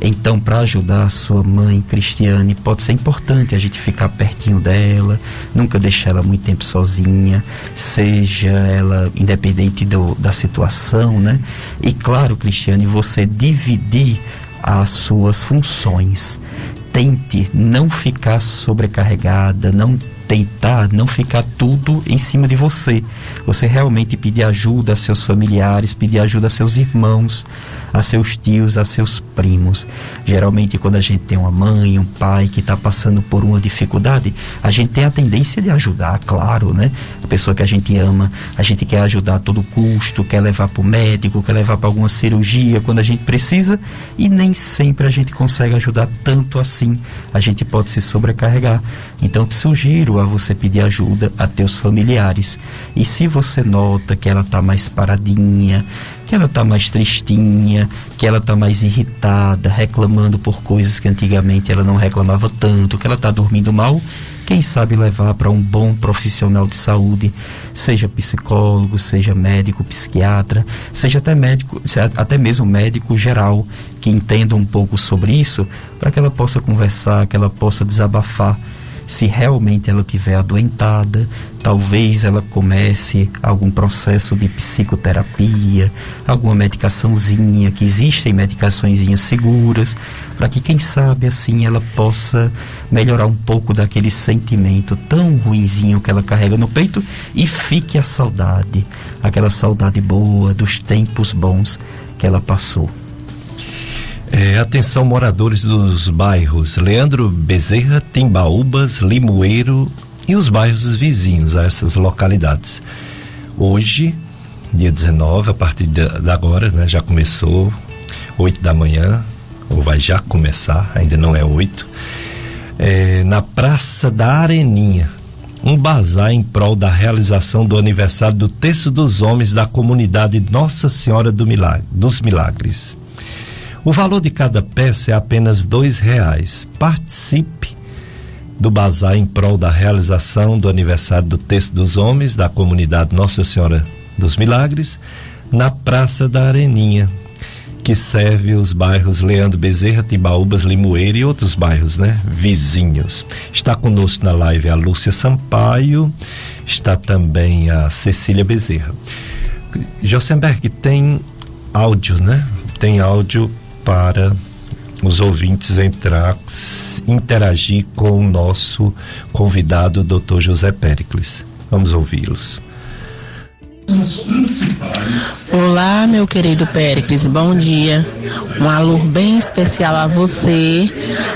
Então, para ajudar a sua mãe, Cristiane, pode ser importante a gente ficar pertinho dela, nunca deixar ela muito tempo sozinha, seja ela independente do, da situação, né? E claro, Cristiane, você dividir as suas funções. Tente não ficar sobrecarregada, não tentar não ficar tudo em cima de você. Você realmente pedir ajuda a seus familiares, pedir ajuda a seus irmãos, a seus tios, a seus primos. Geralmente, quando a gente tem uma mãe, um pai que está passando por uma dificuldade, a gente tem a tendência de ajudar, claro, né? A pessoa que a gente ama, a gente quer ajudar a todo custo, quer levar para o médico, quer levar para alguma cirurgia quando a gente precisa e nem sempre a gente consegue ajudar tanto assim. A gente pode se sobrecarregar. Então, te sugiro a você pedir ajuda a teus familiares. E se você nota que ela está mais paradinha, que ela está mais tristinha, que ela está mais irritada, reclamando por coisas que antigamente ela não reclamava tanto, que ela está dormindo mal, quem sabe levar para um bom profissional de saúde, seja psicólogo, seja médico, psiquiatra, seja até médico, até mesmo médico geral, que entenda um pouco sobre isso, para que ela possa conversar, que ela possa desabafar se realmente ela tiver adoentada, talvez ela comece algum processo de psicoterapia, alguma medicaçãozinha, que existem medicaçõezinhas seguras, para que quem sabe assim ela possa melhorar um pouco daquele sentimento tão ruinzinho que ela carrega no peito e fique a saudade, aquela saudade boa dos tempos bons que ela passou.
É, atenção moradores dos bairros Leandro Bezerra, Timbaúbas, Limoeiro e os bairros vizinhos a essas localidades. Hoje, dia 19, a partir de, agora, né, já começou, 8 da manhã, ou vai já começar, ainda não é 8, é, na Praça da Areninha, um bazar em prol da realização do aniversário do Terço dos Homens da comunidade Nossa Senhora do Milagre, dos Milagres. O valor de cada peça é apenas dois reais. Participe do bazar em prol da realização do aniversário do Texto dos Homens da comunidade Nossa Senhora dos Milagres na Praça da Areninha, que serve os bairros Leandro Bezerra, Timbaúbas, Limoeiro e outros bairros, né, vizinhos. Está conosco na live a Lúcia Sampaio, está também a Cecília Bezerra. Josenberg tem áudio, né? Tem áudio para os ouvintes entrar, interagir com o nosso convidado, Dr. José Pericles. Vamos ouvi-los.
Olá, meu querido Péricles, bom dia. Um alô bem especial a você,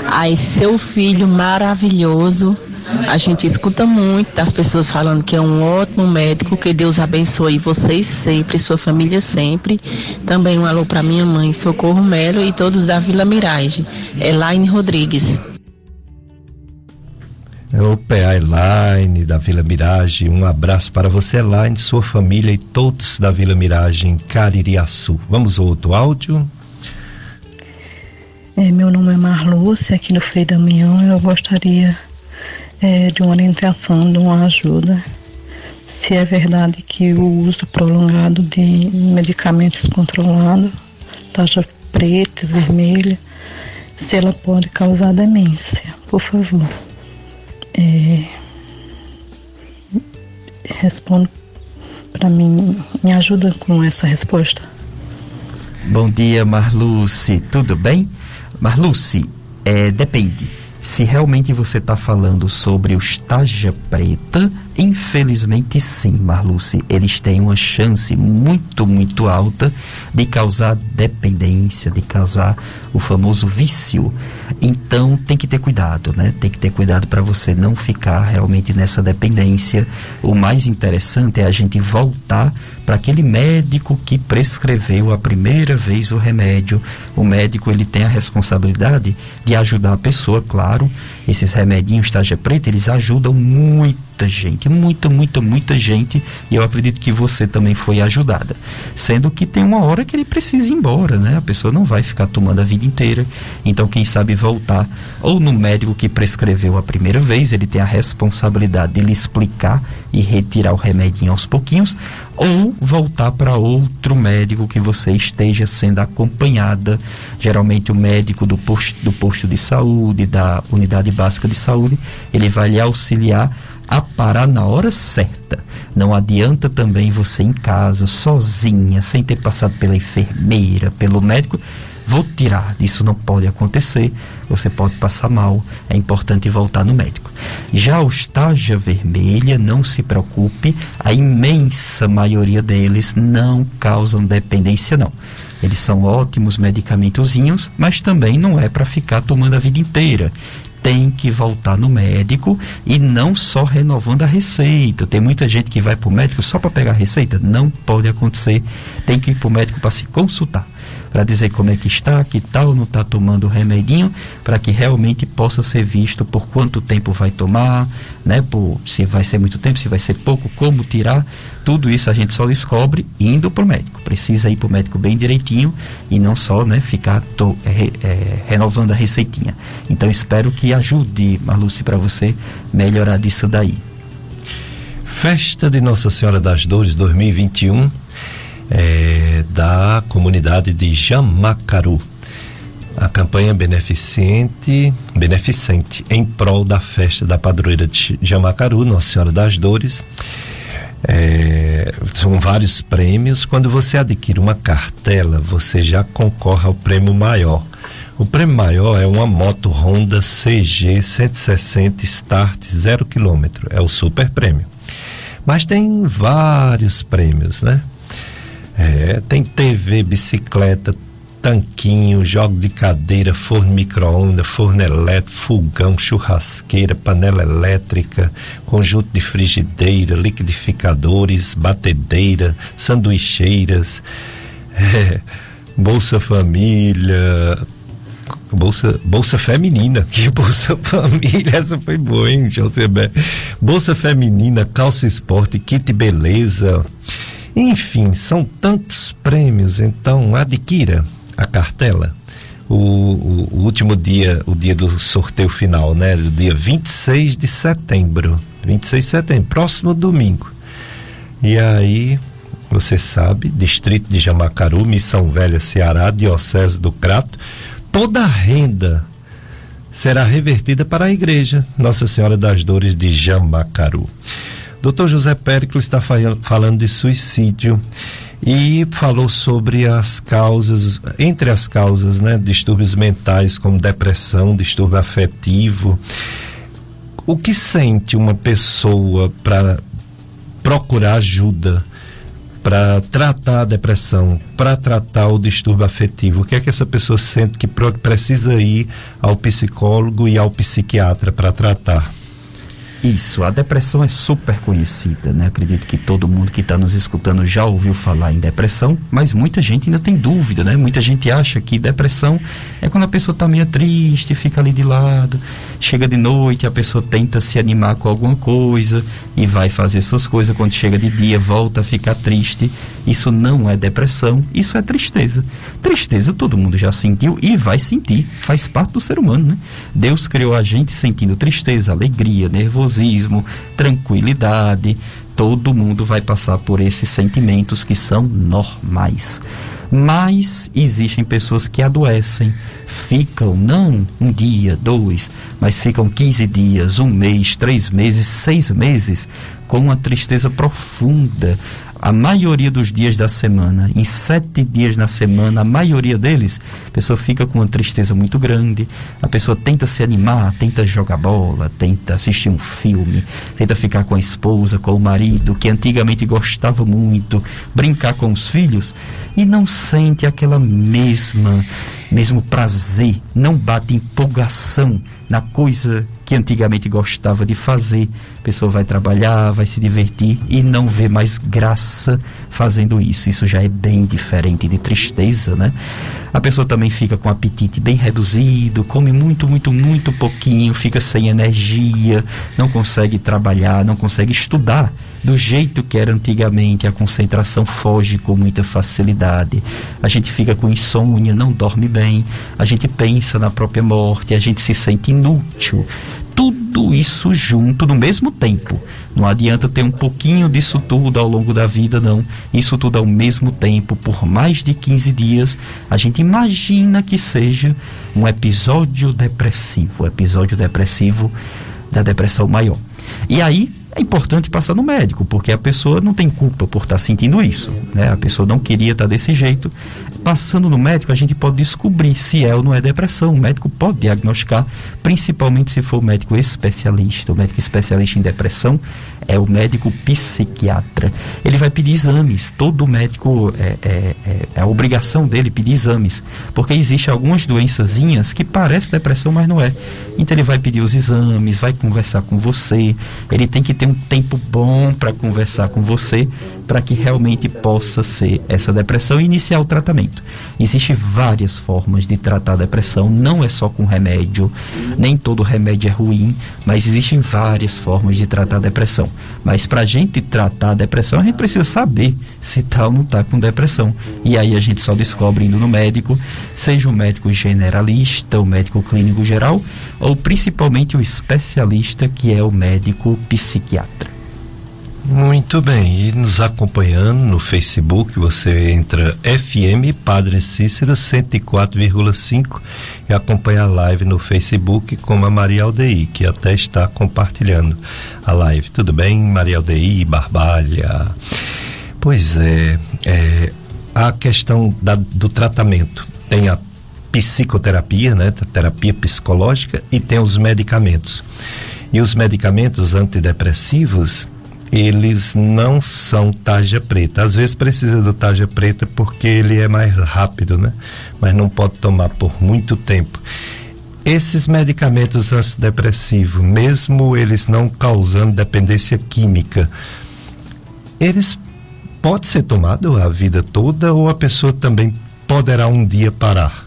a seu filho maravilhoso. A gente escuta muito das pessoas falando que é um ótimo médico, que Deus abençoe vocês sempre, sua família sempre. Também um alô para minha mãe, Socorro Melo e todos da Vila Mirage. Elaine Rodrigues.
É o PA Elaine da Vila Mirage. Um abraço para você, Elaine, sua família e todos da Vila Mirage em Caririaçu. Vamos ao outro áudio.
É, meu nome é Marlúcia, aqui no Frei Damião. Eu gostaria é, de uma orientação, de uma ajuda. Se é verdade que o uso prolongado de medicamentos controlados, taxa preta, vermelha, se ela pode causar demência, por favor. É, para mim, me ajuda com essa resposta.
Bom dia, Marluce, tudo bem? Marluce, é, depende. Se realmente você está falando sobre os taja preta, Infelizmente, sim, Marluce. Eles têm uma chance muito, muito alta de causar dependência, de causar o famoso vício. Então, tem que ter cuidado, né? Tem que ter cuidado para você não ficar realmente nessa dependência. O mais interessante é a gente voltar para aquele médico que prescreveu a primeira vez o remédio. O médico ele tem a responsabilidade de ajudar a pessoa, claro. Esses remedinhos taja preta, eles ajudam muita gente muita, muita, muita gente e eu acredito que você também foi ajudada. Sendo que tem uma hora que ele precisa ir embora, né? A pessoa não vai ficar tomando a vida inteira. Então, quem sabe voltar ou no médico que prescreveu a primeira vez, ele tem a responsabilidade de lhe explicar e retirar o remedinho aos pouquinhos, ou voltar para outro médico que você esteja sendo acompanhada, geralmente o médico do posto, do posto de saúde, da unidade básica de saúde, ele vai lhe auxiliar a parar na hora certa. Não adianta também você em casa, sozinha, sem ter passado pela enfermeira, pelo médico. Vou tirar, isso não pode acontecer. Você pode passar mal, é importante voltar no médico. Já os taja vermelha, não se preocupe, a imensa maioria deles não causam dependência, não. Eles são ótimos medicamentozinhos, mas também não é para ficar tomando a vida inteira tem que voltar no médico e não só renovando a receita. Tem muita gente que vai para o médico só para pegar a receita. Não pode acontecer. Tem que ir para o médico para se consultar para dizer como é que está, que tal não está tomando o remedinho, para que realmente possa ser visto por quanto tempo vai tomar, né? Por, se vai ser muito tempo, se vai ser pouco, como tirar. Tudo isso a gente só descobre indo para o médico. Precisa ir para o médico bem direitinho e não só né, ficar to, é, é, renovando a receitinha. Então espero que ajude, Marluce, para você melhorar disso daí.
Festa de Nossa Senhora das Dores 2021 é, da comunidade de Jamacaru. A campanha beneficente, beneficente em prol da festa da padroeira de Jamacaru, Nossa Senhora das Dores. É, são vários prêmios. Quando você adquire uma cartela, você já concorre ao prêmio maior. O prêmio maior é uma moto Honda CG 160 Start 0 km. É o super prêmio. Mas tem vários prêmios, né? É, tem TV, bicicleta, tanquinho, jogo de cadeira, forno micro-ondas, forno elétrico, fogão, churrasqueira, panela elétrica, conjunto de frigideira, liquidificadores, batedeira, sanduicheiras, é, Bolsa Família, Bolsa, bolsa feminina, que bolsa família, essa foi boa, hein, José Bolsa feminina, calça esporte, kit beleza, enfim, são tantos prêmios, então adquira a cartela. O, o, o, último dia, o dia do sorteio final, né? O dia 26 de setembro. 26 de setembro, próximo domingo. E aí, você sabe, distrito de Jamacaru, Missão Velha, Ceará, Diocese do Crato, toda a renda será revertida para a igreja Nossa Senhora das Dores de Jamacaru. Doutor José Péricles está falando de suicídio e falou sobre as causas, entre as causas, né, distúrbios mentais como depressão, distúrbio afetivo. O que sente uma pessoa para procurar ajuda? para tratar a depressão, para tratar o distúrbio afetivo? O que é que essa pessoa sente que precisa ir ao psicólogo e ao psiquiatra para tratar?
Isso, a depressão é super conhecida, né? Acredito que todo mundo que está nos escutando já ouviu falar em depressão, mas muita gente ainda tem dúvida, né? Muita gente acha que depressão é quando a pessoa está meio triste, fica ali de lado, chega de noite, a pessoa tenta se animar com alguma coisa e vai fazer suas coisas, quando chega de dia volta a ficar triste. Isso não é depressão, isso é tristeza. Tristeza todo mundo já sentiu e vai sentir, faz parte do ser humano, né? Deus criou a gente sentindo tristeza, alegria, nervosismo nervosismo, tranquilidade. Todo mundo vai passar por esses sentimentos que são normais. Mas existem pessoas que adoecem, ficam não um dia, dois, mas ficam 15 dias, um mês, três meses, seis meses com uma tristeza profunda, a maioria dos dias da semana, em sete dias na semana, a maioria deles, a pessoa fica com uma tristeza muito grande, a pessoa tenta se animar, tenta jogar bola, tenta assistir um filme, tenta ficar com a esposa, com o marido, que antigamente gostava muito, brincar com os filhos, e não sente aquela mesma, mesmo prazer, não bate empolgação na coisa que antigamente gostava de fazer. A pessoa vai trabalhar, vai se divertir e não vê mais graça fazendo isso. Isso já é bem diferente de tristeza, né? A pessoa também fica com apetite bem reduzido, come muito, muito, muito pouquinho, fica sem energia, não consegue trabalhar, não consegue estudar do jeito que era antigamente, a concentração foge com muita facilidade. A gente fica com insônia, não dorme bem, a gente pensa na própria morte, a gente se sente inútil. Tudo isso junto no mesmo tempo. Não adianta ter um pouquinho disso tudo ao longo da vida, não. Isso tudo ao mesmo tempo, por mais de 15 dias, a gente imagina que seja um episódio depressivo, episódio depressivo da depressão maior. E aí, é importante passar no médico, porque a pessoa não tem culpa por estar sentindo isso. Né? A pessoa não queria estar desse jeito. Passando no médico, a gente pode descobrir se é ou não é depressão. O médico pode diagnosticar, principalmente se for médico especialista. O médico especialista em depressão é o médico psiquiatra. Ele vai pedir exames. Todo médico é, é, é, é a obrigação dele pedir exames, porque existe algumas doençazinhas que parecem depressão, mas não é. Então ele vai pedir os exames, vai conversar com você. Ele tem que ter um tempo bom para conversar com você, para que realmente possa ser essa depressão e iniciar o tratamento. Existem várias formas de tratar a depressão, não é só com remédio, nem todo remédio é ruim, mas existem várias formas de tratar a depressão. Mas para a gente tratar a depressão, a gente precisa saber se tal tá ou não está com depressão. E aí a gente só descobre indo no médico, seja o médico generalista, o médico clínico geral, ou principalmente o especialista, que é o médico psiquiatra psiquiatra.
Muito bem, e nos acompanhando no Facebook, você entra FM Padre Cícero 104,5 e acompanha a live no Facebook com a Maria Aldeí, que até está compartilhando a live. Tudo bem, Maria Aldeí, Barbalha? Pois é, é a questão da, do tratamento. Tem a psicoterapia, né, terapia psicológica e tem os medicamentos. E os medicamentos antidepressivos, eles não são tarja preta. Às vezes precisa do tarja preta porque ele é mais rápido, né? Mas não pode tomar por muito tempo. Esses medicamentos antidepressivos, mesmo eles não causando dependência química, eles pode ser tomado a vida toda ou a pessoa também poderá um dia parar?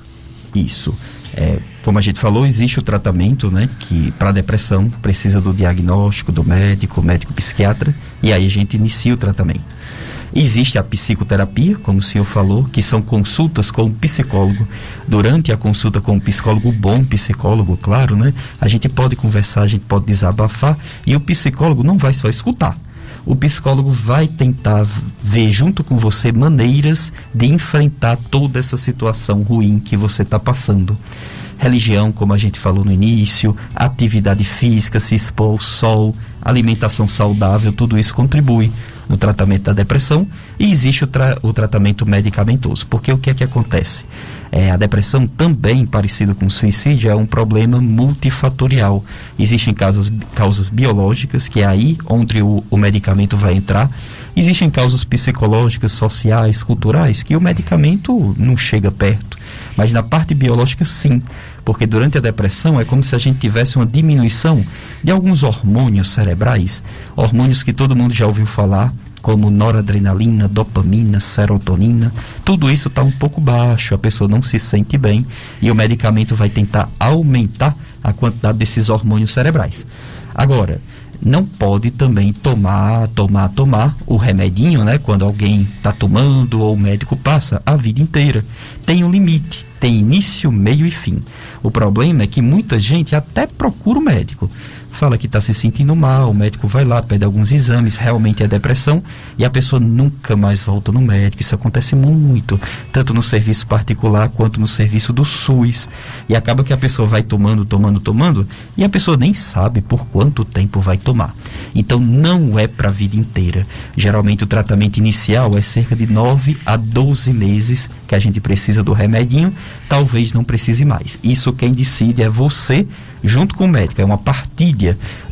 Isso. É, como a gente falou, existe o tratamento, né, que para depressão precisa do diagnóstico do médico, médico psiquiatra, e aí a gente inicia o tratamento. Existe a psicoterapia, como o senhor falou, que são consultas com o psicólogo. Durante a consulta com o psicólogo, bom psicólogo, claro, né? A gente pode conversar, a gente pode desabafar e o psicólogo não vai só escutar o psicólogo vai tentar ver junto com você maneiras de enfrentar toda essa situação ruim que você está passando. Religião, como a gente falou no início, atividade física, se expor ao sol, alimentação saudável, tudo isso contribui. No tratamento da depressão e existe o, tra o tratamento medicamentoso. Porque o que é que acontece? É, a depressão também, parecido com o suicídio, é um problema multifatorial. Existem causas, causas biológicas, que é aí onde o, o medicamento vai entrar. Existem causas psicológicas, sociais, culturais, que o medicamento não chega perto. Mas na parte biológica, sim. Porque durante a depressão é como se a gente tivesse uma diminuição de alguns hormônios cerebrais, hormônios que todo mundo já ouviu falar, como noradrenalina, dopamina, serotonina, tudo isso está um pouco baixo, a pessoa não se sente bem e o medicamento vai tentar aumentar a quantidade desses hormônios cerebrais. Agora, não pode também tomar, tomar, tomar o remedinho, né? Quando alguém está tomando ou o médico passa a vida inteira. Tem um limite, tem início, meio e fim. O problema é que muita gente até procura o médico, fala que está se sentindo mal, o médico vai lá, pede alguns exames, realmente é depressão, e a pessoa nunca mais volta no médico. Isso acontece muito, tanto no serviço particular quanto no serviço do SUS. E acaba que a pessoa vai tomando, tomando, tomando, e a pessoa nem sabe por quanto tempo vai tomar. Então não é para a vida inteira. Geralmente o tratamento inicial é cerca de 9 a 12 meses que a gente precisa do remedinho, talvez não precise mais. Isso quem decide é você junto com o médico. É uma partilha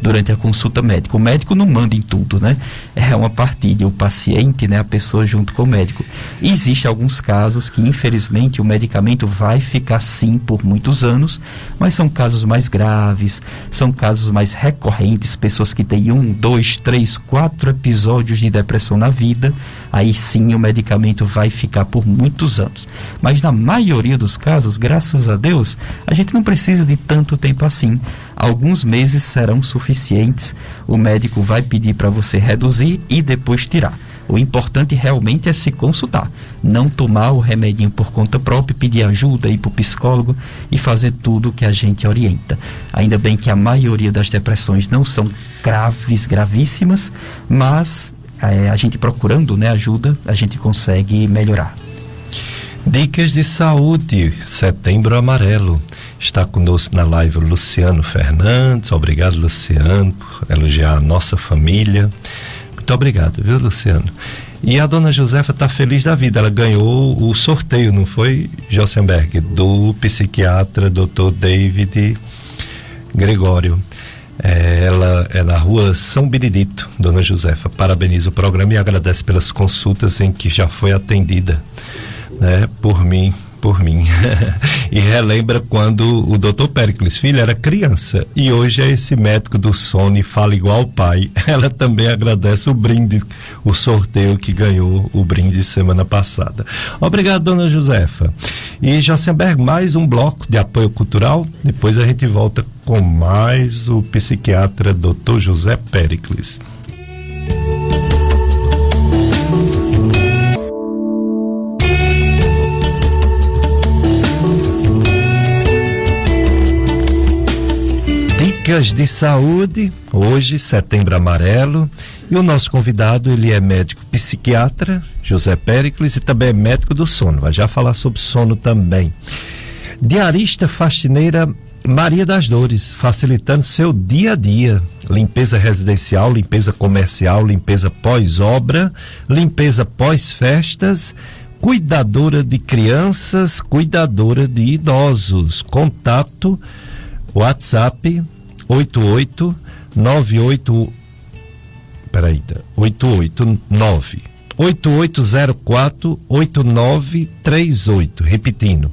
durante a consulta médica. O médico não manda em tudo, né? É uma partilha. O paciente, né, a pessoa junto com o médico. Existem alguns casos que, infelizmente, o medicamento vai ficar sim por muitos anos, mas são casos mais graves, são casos mais recorrentes, pessoas que têm um, dois, três, quatro episódios de depressão na vida, aí sim o medicamento vai ficar por muitos anos. Mas na maioria dos casos, graças a Deus, a gente não precisa de tanto tempo assim, alguns meses serão suficientes. O médico vai pedir para você reduzir e depois tirar. O importante realmente é se consultar, não tomar o remedinho por conta própria, pedir ajuda, ir para o psicólogo e fazer tudo o que a gente orienta. Ainda bem que a maioria das depressões não são graves, gravíssimas, mas é, a gente procurando né, ajuda, a gente consegue melhorar.
Dicas de saúde, setembro amarelo. Está conosco na live o Luciano Fernandes. Obrigado, Luciano, por elogiar a nossa família. Muito obrigado, viu, Luciano? E a dona Josefa está feliz da vida. Ela ganhou o sorteio, não foi, Josenberg? Do psiquiatra Dr. David Gregório. É, ela é na rua São Benedito, dona Josefa. Parabeniza o programa e agradece pelas consultas em que já foi atendida né, por mim por mim. e relembra quando o doutor Pericles Filho era criança e hoje é esse médico do sono e fala igual o pai. Ela também agradece o brinde, o sorteio que ganhou o brinde semana passada. Obrigado, dona Josefa. E Josenberg, mais um bloco de apoio cultural. Depois a gente volta com mais o psiquiatra doutor José Pericles. Dicas de saúde, hoje, setembro amarelo, e o nosso convidado, ele é médico psiquiatra, José Pericles, e também é médico do sono, vai já falar sobre sono também. Diarista faxineira Maria das Dores, facilitando seu dia a dia. Limpeza residencial, limpeza comercial, limpeza pós-obra, limpeza pós-festas, cuidadora de crianças, cuidadora de idosos. Contato WhatsApp 88 98 peraí, 889 8804 8938, repetindo.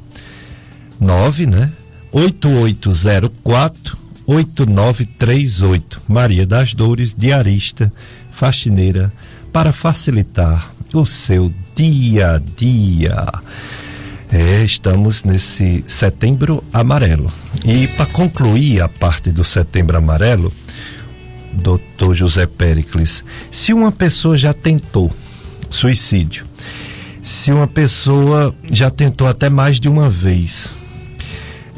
9, né? 8804 8938. Maria das Dores, diarista, faxineira, para facilitar o seu dia a dia. É, estamos nesse setembro amarelo. E para concluir a parte do setembro amarelo, doutor José Pericles, se uma pessoa já tentou suicídio, se uma pessoa já tentou até mais de uma vez,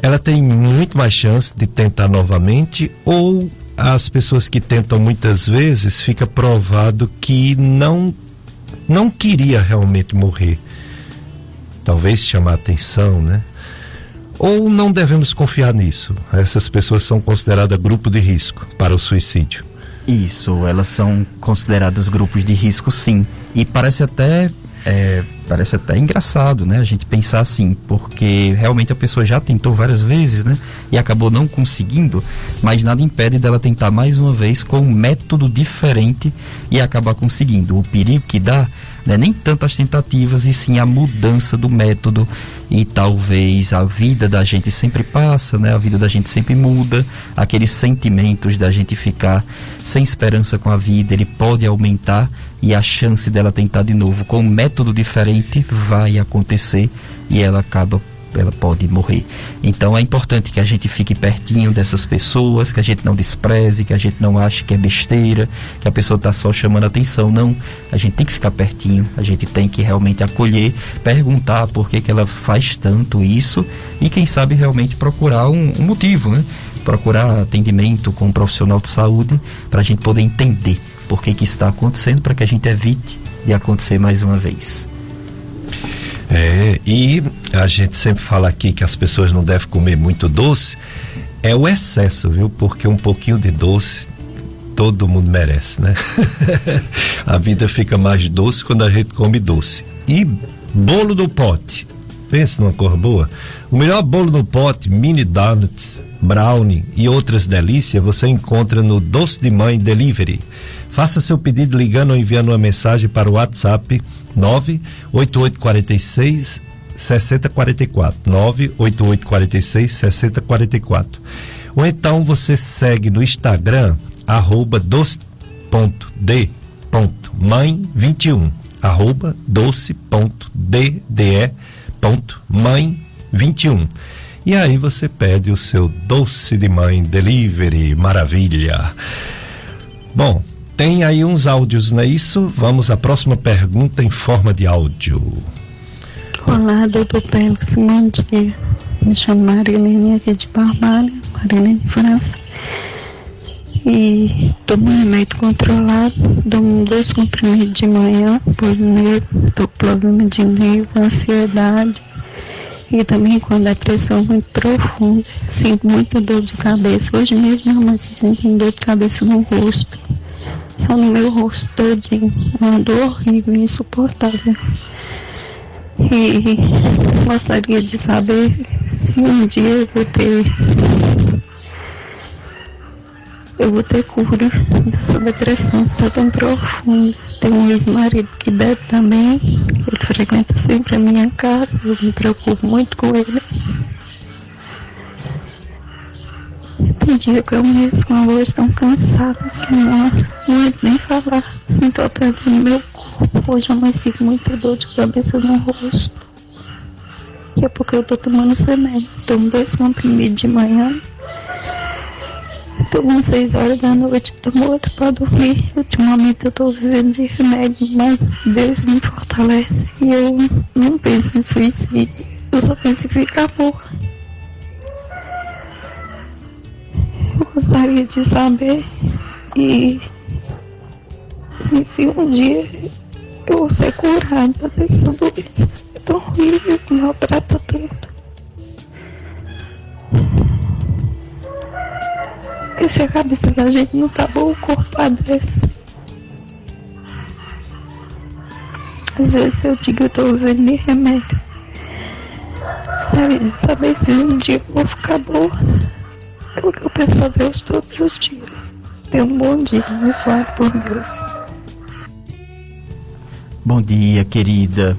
ela tem muito mais chance de tentar novamente ou as pessoas que tentam muitas vezes fica provado que não não queria realmente morrer talvez chamar atenção, né? Ou não devemos confiar nisso? Essas pessoas são consideradas grupo de risco para o suicídio.
Isso, elas são consideradas grupos de risco sim. E parece até é, parece até engraçado, né? A gente pensar assim, porque realmente a pessoa já tentou várias vezes, né? E acabou não conseguindo, mas nada impede dela tentar mais uma vez com um método diferente e acabar conseguindo. O perigo que dá não é nem tanto as tentativas, e sim a mudança do método. E talvez a vida da gente sempre passa, né? A vida da gente sempre muda. Aqueles sentimentos da gente ficar sem esperança com a vida, ele pode aumentar e a chance dela tentar de novo com um método diferente vai acontecer e ela acaba ela pode morrer. Então é importante que a gente fique pertinho dessas pessoas, que a gente não despreze, que a gente não ache que é besteira, que a pessoa está só chamando atenção. Não, a gente tem que ficar pertinho, a gente tem que realmente acolher, perguntar por que, que ela faz tanto isso e quem sabe realmente procurar um, um motivo, né? Procurar atendimento com um profissional de saúde para a gente poder entender por que, que está acontecendo para que a gente evite de acontecer mais uma vez.
É, e a gente sempre fala aqui que as pessoas não devem comer muito doce, é o excesso, viu? Porque um pouquinho de doce todo mundo merece, né? a vida fica mais doce quando a gente come doce. E bolo do pote. Pensa numa cor boa. O melhor bolo no pote, mini donuts, brownie e outras delícias você encontra no Doce de Mãe Delivery. Faça seu pedido ligando ou enviando uma mensagem para o WhatsApp 98846 6044 98846 6044 ou então você segue no Instagram arroba doce.d.mãe21 arroba doce.ddE.mãe21 e aí você pede o seu doce de mãe delivery. Maravilha! Bom tem aí uns áudios, não é isso? Vamos à próxima pergunta em forma de áudio.
Olá, doutor Pélix, bom dia. Me chamo Marilene aqui de Barbalha, Marilene França. E tomo remédio controlado, dou dois comprimidos de manhã por nervo, tô com problema de nervo, ansiedade e também com a depressão muito profunda. Sinto muita dor de cabeça. Hoje mesmo, mas sinto dor de cabeça no rosto só no meu rosto todinho. Uma dor horrível, insuportável. E gostaria de saber se um dia eu vou ter eu vou ter cura dessa depressão que está tão profunda. Tem um ex-marido que bebe também, ele frequenta sempre a minha casa, eu me preocupo muito com ele. Tem dia que eu mesmo com a voz tão cansada que não, não nem falar. Sinto até no meu corpo. Hoje eu amanheci com muita dor de cabeça no rosto. E é porque eu tô tomando remédio. Tomo dois comprimidos de manhã. Tomo seis horas da noite, tomo outro para dormir. Ultimamente eu tô vivendo de remédio, mas Deus me fortalece. E eu não penso em suicídio. Eu só penso em ficar morra. Gostaria de saber e assim, se um dia eu vou ser curada dessa doença. É tão horrível que maltrata tanto. Porque se a cabeça da gente não tá boa, o corpo padece. Às vezes eu digo que eu tô vivendo de remédio. Gostaria de saber se um dia eu vou ficar boa. O que eu peço a Deus todos os dias. Tenha um bom dia, abençoado por Deus.
Bom dia, querida.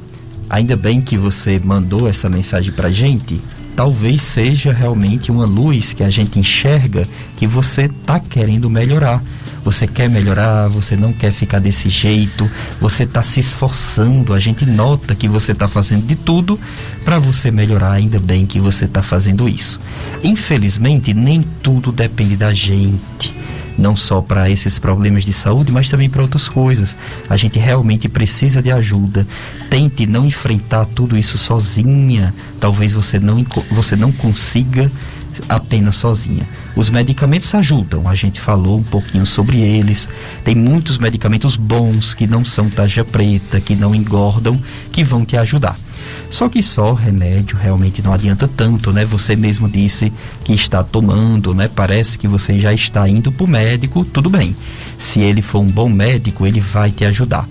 Ainda bem que você mandou essa mensagem pra gente. Talvez seja realmente uma luz que a gente enxerga que você tá querendo melhorar. Você quer melhorar, você não quer ficar desse jeito, você está se esforçando. A gente nota que você está fazendo de tudo para você melhorar. Ainda bem que você está fazendo isso. Infelizmente, nem tudo depende da gente não só para esses problemas de saúde, mas também para outras coisas. A gente realmente precisa de ajuda. Tente não enfrentar tudo isso sozinha. Talvez você não, você não consiga apenas sozinha. Os medicamentos ajudam, a gente falou um pouquinho sobre eles. Tem muitos medicamentos bons que não são taxa preta, que não engordam, que vão te ajudar. Só que só remédio realmente não adianta tanto, né? Você mesmo disse que está tomando, né? Parece que você já está indo para o médico, tudo bem. Se ele for um bom médico, ele vai te ajudar.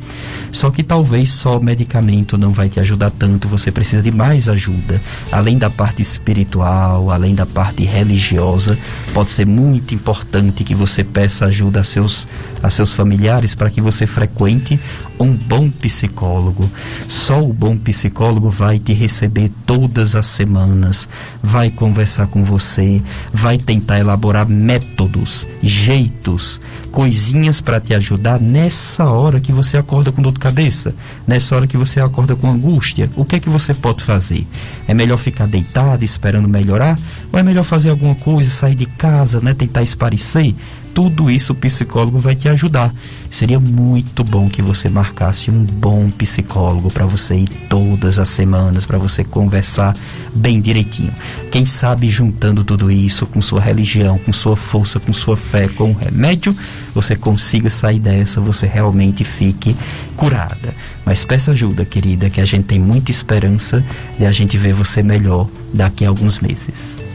Só que talvez só medicamento não vai te ajudar tanto, você precisa de mais ajuda. Além da parte espiritual, além da parte religiosa, pode ser muito importante que você peça ajuda a seus, a seus familiares para que você frequente um bom psicólogo. Só o bom psicólogo vai te receber todas as semanas, vai conversar com você, vai tentar elaborar métodos, jeitos, coisinhas para te ajudar nessa hora que você acorda com dor de cabeça, nessa hora que você acorda com angústia. O que é que você pode fazer? É melhor ficar deitado esperando melhorar? Ou é melhor fazer alguma coisa, sair de casa, né, tentar esparecer? Tudo isso o psicólogo vai te ajudar. Seria muito bom que você marcasse um bom psicólogo para você ir todas as semanas, para você conversar bem direitinho. Quem sabe juntando tudo isso com sua religião, com sua força, com sua fé, com o remédio, você consiga sair dessa, você realmente fique curada. Mas peça ajuda, querida, que a gente tem muita esperança de a gente ver você melhor daqui a alguns meses.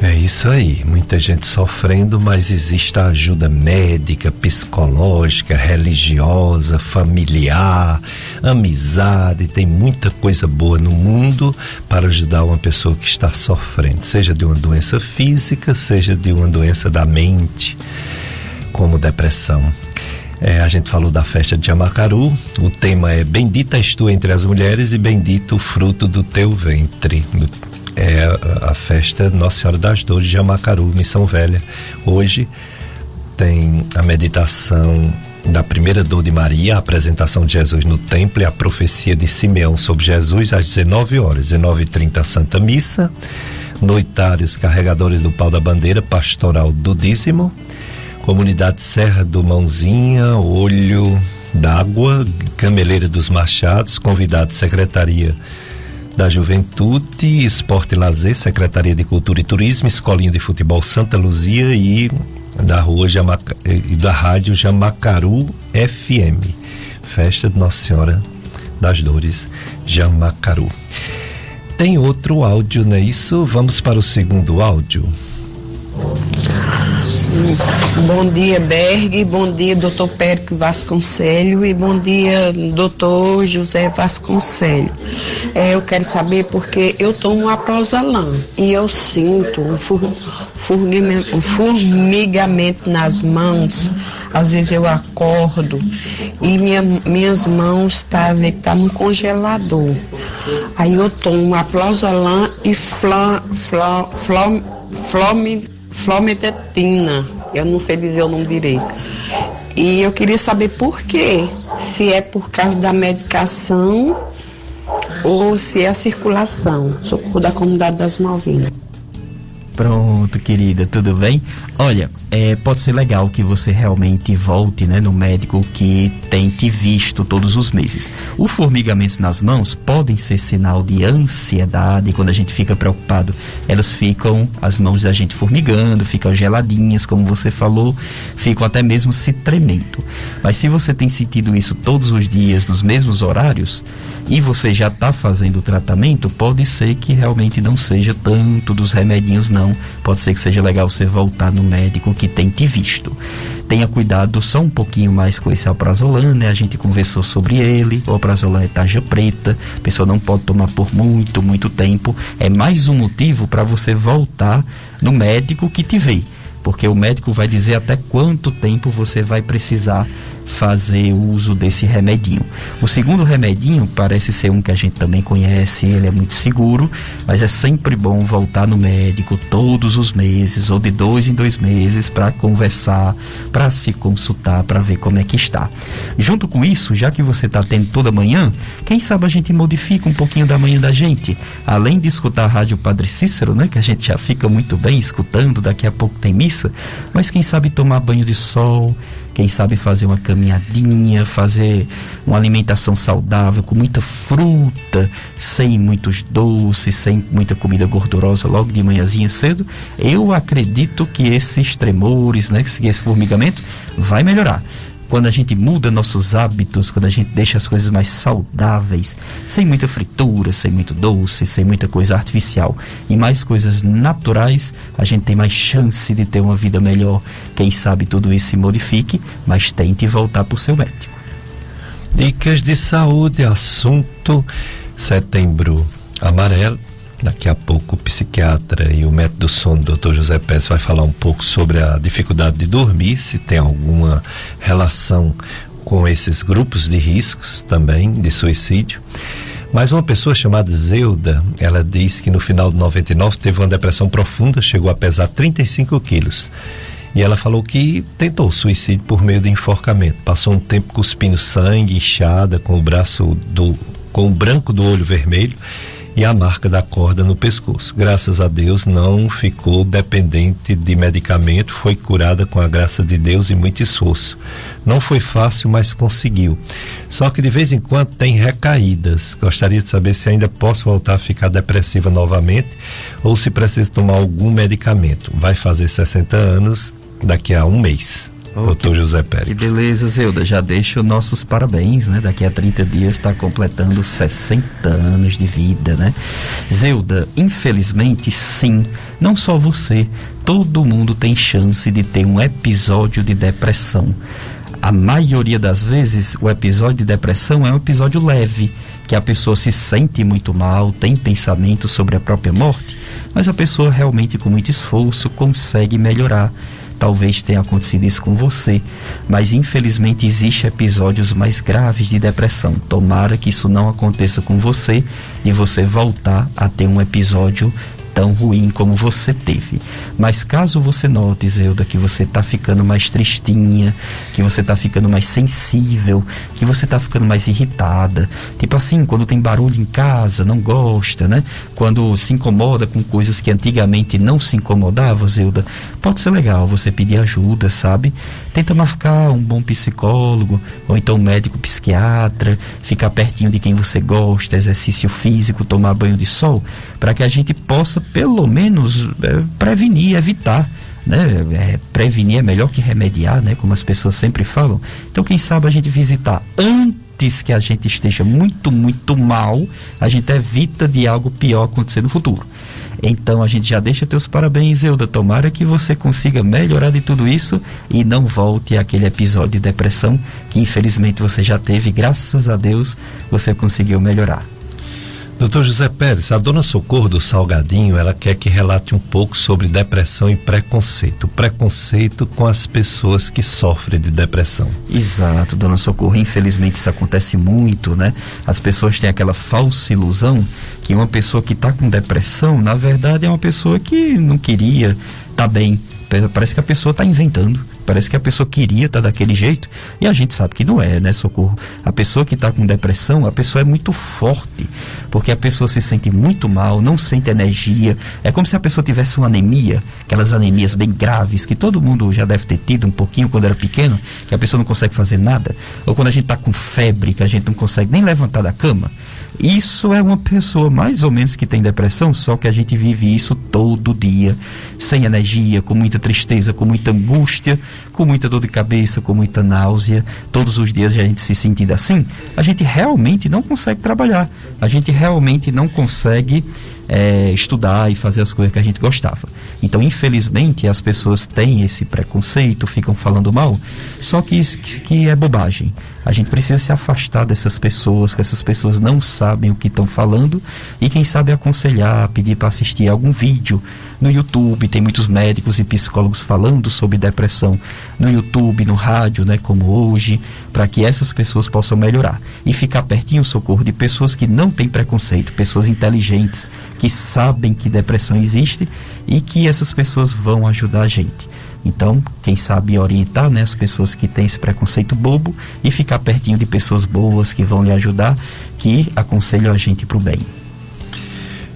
É isso aí, muita gente sofrendo, mas existe a ajuda médica, psicológica, religiosa, familiar, amizade, tem muita coisa boa no mundo para ajudar uma pessoa que está sofrendo, seja de uma doença física, seja de uma doença da mente, como depressão. É, a gente falou da festa de Amacaru, o tema é Bendita és tu entre as mulheres e bendito o fruto do teu ventre é a, festa Nossa Senhora das Dores de Amacaru, Missão Velha. Hoje tem a meditação da primeira dor de Maria, a apresentação de Jesus no templo e a profecia de Simeão sobre Jesus às 19 horas, 19h30 Santa Missa, noitários carregadores do pau da bandeira, pastoral do dízimo, comunidade Serra do Mãozinha, Olho d'Água, Cameleira dos Machados, convidado Secretaria da Juventude, Esporte e Lazer, Secretaria de Cultura e Turismo, Escolinha de Futebol Santa Luzia e da rua Jamaca, da rádio Jamacaru FM. Festa de Nossa Senhora das Dores, Jamacaru. Tem outro áudio, não é isso? Vamos para o segundo áudio.
Bom dia, Berg. Bom dia, doutor Périco Vasconcelho. E bom dia, doutor José Vasconcelho. É, eu quero saber porque eu tomo a prosalan e eu sinto um, formigamento, um nas mãos. Às vezes eu acordo e minha, minhas mãos tá, tá no congelador. Aí eu tomo a prosalan e flam, flam, flam, flam, eu não sei dizer o nome direito. E eu queria saber por quê. Se é por causa da medicação ou se é a circulação. Socorro da comunidade das Malvinas.
Pronto, querida, tudo bem? Olha, é, pode ser legal que você realmente volte né, no médico que tem te visto todos os meses. O formigamento nas mãos podem ser sinal de ansiedade, quando a gente fica preocupado, elas ficam, as mãos da gente formigando, ficam geladinhas, como você falou, ficam até mesmo se tremendo. Mas se você tem sentido isso todos os dias, nos mesmos horários, e você já está fazendo o tratamento, pode ser que realmente não seja tanto dos remedinhos, não. Pode ser que seja legal você voltar no médico que tem te visto. Tenha cuidado só um pouquinho mais com esse alprazolam, né? A gente conversou sobre ele. O alprazolam é tarja preta, a pessoa não pode tomar por muito, muito tempo. É mais um motivo para você voltar no médico que te vê porque o médico vai dizer até quanto tempo você vai precisar fazer uso desse remedinho. O segundo remedinho parece ser um que a gente também conhece, ele é muito seguro, mas é sempre bom voltar no médico todos os meses ou de dois em dois meses para conversar, para se consultar, para ver como é que está. Junto com isso, já que você está tendo toda manhã, quem sabe a gente modifica um pouquinho da manhã da gente, além de escutar a rádio Padre Cícero, né, que a gente já fica muito bem escutando, daqui a pouco tem missa, mas quem sabe tomar banho de sol, quem sabe fazer uma caminhadinha, fazer uma alimentação saudável com muita fruta, sem muitos doces, sem muita comida gordurosa logo de manhãzinha cedo, eu acredito que esses tremores, né, esse formigamento vai melhorar quando a gente muda nossos hábitos, quando a gente deixa as coisas mais saudáveis, sem muita fritura, sem muito doce, sem muita coisa artificial e mais coisas naturais, a gente tem mais chance de ter uma vida melhor. Quem sabe tudo isso se modifique, mas tente voltar para o seu médico.
Dicas de saúde, assunto setembro amarelo. Daqui a pouco o psiquiatra e o método do sono, doutor José Pérez, vai falar um pouco sobre a dificuldade de dormir, se tem alguma relação com esses grupos de riscos também de suicídio. Mas uma pessoa chamada Zeuda, ela diz que no final de 99 teve uma depressão profunda, chegou a pesar 35 quilos. E ela falou que tentou suicídio por meio de enforcamento. Passou um tempo cuspindo sangue, inchada, com o braço do. com o branco do olho vermelho e a marca da corda no pescoço. Graças a Deus não ficou dependente de medicamento, foi curada com a graça de Deus e muito esforço. Não foi fácil, mas conseguiu. Só que de vez em quando tem recaídas. Gostaria de saber se ainda posso voltar a ficar depressiva novamente ou se preciso tomar algum medicamento. Vai fazer 60 anos daqui a um mês. Oh, Doutor José Pérez.
Que beleza, Zeuda. Já deixo nossos parabéns, né? Daqui a 30 dias está completando 60 anos de vida, né? Zeuda, infelizmente, sim. Não só você, todo mundo tem chance de ter um episódio de depressão. A maioria das vezes, o episódio de depressão é um episódio leve, que a pessoa se sente muito mal, tem pensamentos sobre a própria morte, mas a pessoa realmente, com muito esforço, consegue melhorar Talvez tenha acontecido isso com você, mas infelizmente existem episódios mais graves de depressão. Tomara que isso não aconteça com você e você voltar a ter um episódio tão ruim como você teve. Mas caso você note, Zeuda, que você está ficando mais tristinha, que você está ficando mais sensível, que você está ficando mais irritada, tipo assim, quando tem barulho em casa, não gosta, né? Quando se incomoda com coisas que antigamente não se incomodava, Zeuda, pode ser legal você pedir ajuda, sabe? Tenta marcar um bom psicólogo, ou então um médico psiquiatra, ficar pertinho de quem você gosta, exercício físico, tomar banho de sol, para que a gente possa pelo menos é, prevenir, evitar. Né? É, prevenir é melhor que remediar, né? como as pessoas sempre falam. Então, quem sabe a gente visitar antes que a gente esteja muito, muito mal, a gente evita de algo pior acontecer no futuro. Então a gente já deixa teus parabéns, Euda. Tomara que você consiga melhorar de tudo isso e não volte àquele episódio de depressão que infelizmente você já teve. Graças a Deus você conseguiu melhorar.
Doutor José Pérez, a dona Socorro do Salgadinho, ela quer que relate um pouco sobre depressão e preconceito. Preconceito com as pessoas que sofrem de depressão.
Exato, dona Socorro. Infelizmente isso acontece muito, né? As pessoas têm aquela falsa ilusão que uma pessoa que está com depressão, na verdade, é uma pessoa que não queria estar tá bem. Parece que a pessoa está inventando Parece que a pessoa queria estar tá daquele jeito e a gente sabe que não é, né, Socorro? A pessoa que está com depressão, a pessoa é muito forte, porque a pessoa se sente muito mal, não sente energia. É como se a pessoa tivesse uma anemia, aquelas anemias bem graves que todo mundo já deve ter tido um pouquinho quando era pequeno, que a pessoa não consegue fazer nada. Ou quando a gente está com febre, que a gente não consegue nem levantar da cama. Isso é uma pessoa mais ou menos que tem depressão, só que a gente vive isso todo dia, sem energia, com muita tristeza, com muita angústia, com muita dor de cabeça, com muita náusea. Todos os dias a gente se sentindo assim, a gente realmente não consegue trabalhar, a gente realmente não consegue é, estudar e fazer as coisas que a gente gostava. Então, infelizmente, as pessoas têm esse preconceito, ficam falando mal, só que, que é bobagem. A gente precisa se afastar dessas pessoas, que essas pessoas não sabem o que estão falando e quem sabe aconselhar, pedir para assistir algum vídeo no YouTube. Tem muitos médicos e psicólogos falando sobre depressão no YouTube, no rádio, né, como hoje, para que essas pessoas possam melhorar e ficar pertinho socorro de pessoas que não têm preconceito, pessoas inteligentes que sabem que depressão existe e que essas pessoas vão ajudar a gente. Então, quem sabe orientar né, as pessoas que têm esse preconceito bobo e ficar pertinho de pessoas boas que vão lhe ajudar, que aconselham a gente para o bem.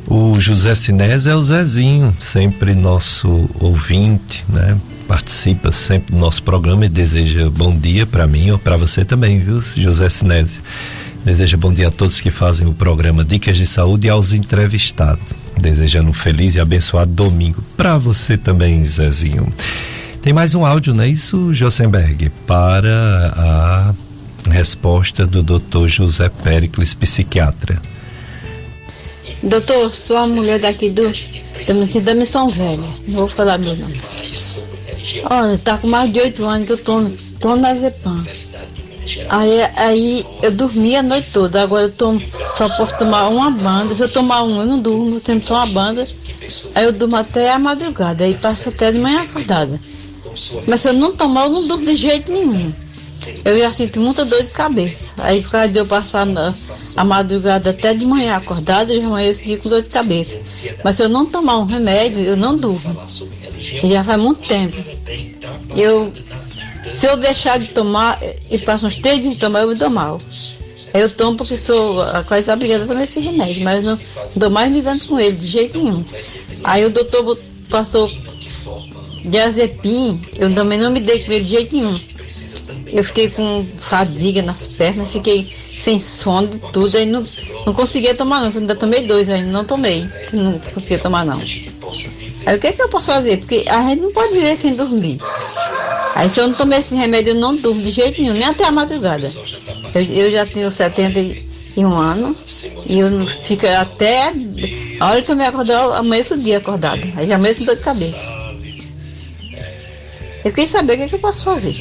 O José Sinés é o Zezinho, sempre nosso ouvinte, né? Participa sempre do nosso programa e deseja bom dia para mim ou para você também, viu, José Sinésio? Deseja bom dia a todos que fazem o programa Dicas de Saúde e aos entrevistados. Desejando um feliz e abençoado domingo para você também, Zezinho. Tem mais um áudio, não é isso, Josenberg? Para a resposta do Dr. José Pericles, psiquiatra.
Doutor, sou a mulher daqui do, da Missão Velha. Não vou falar meu nome. Olha, tá com mais de oito anos que eu tô, tô na Zepan. Aí, aí eu dormi a noite toda, agora eu tomo, só posso tomar uma banda. Se eu tomar um, eu não durmo, eu tenho só uma banda. Aí eu durmo até a madrugada, aí passo até de manhã acordada. Mas se eu não tomar, eu não durmo de jeito nenhum. Eu já sinto muita dor de cabeça. Aí por causa de eu passar na, a madrugada até de manhã acordada, eu já amanheço com dor de cabeça. Mas se eu não tomar um remédio, eu não durmo. E já faz muito tempo. Eu, se eu deixar de tomar e passo uns três dias de tomar, eu me dou mal. Eu tomo porque sou quase obrigada a tomar esse remédio, mas não, não dou mais me dando com ele, de jeito nenhum. Aí o doutor passou diazepam, eu também não me dei com ele de jeito nenhum. Eu fiquei com fadiga nas pernas, fiquei sem sono, tudo, aí não, não conseguia tomar não, eu ainda tomei dois, ainda não tomei, não conseguia tomar não. Aí o que, é que eu posso fazer? Porque a gente não pode viver sem dormir. Aí se eu não tomei esse remédio, eu não durmo de jeito nenhum, nem até a madrugada. Eu, eu já tenho 71 anos e eu fico até a hora que eu me acordar, eu amanheço o dia acordado. Aí já mesmo dor de cabeça. Eu queria saber o que, é que eu posso fazer.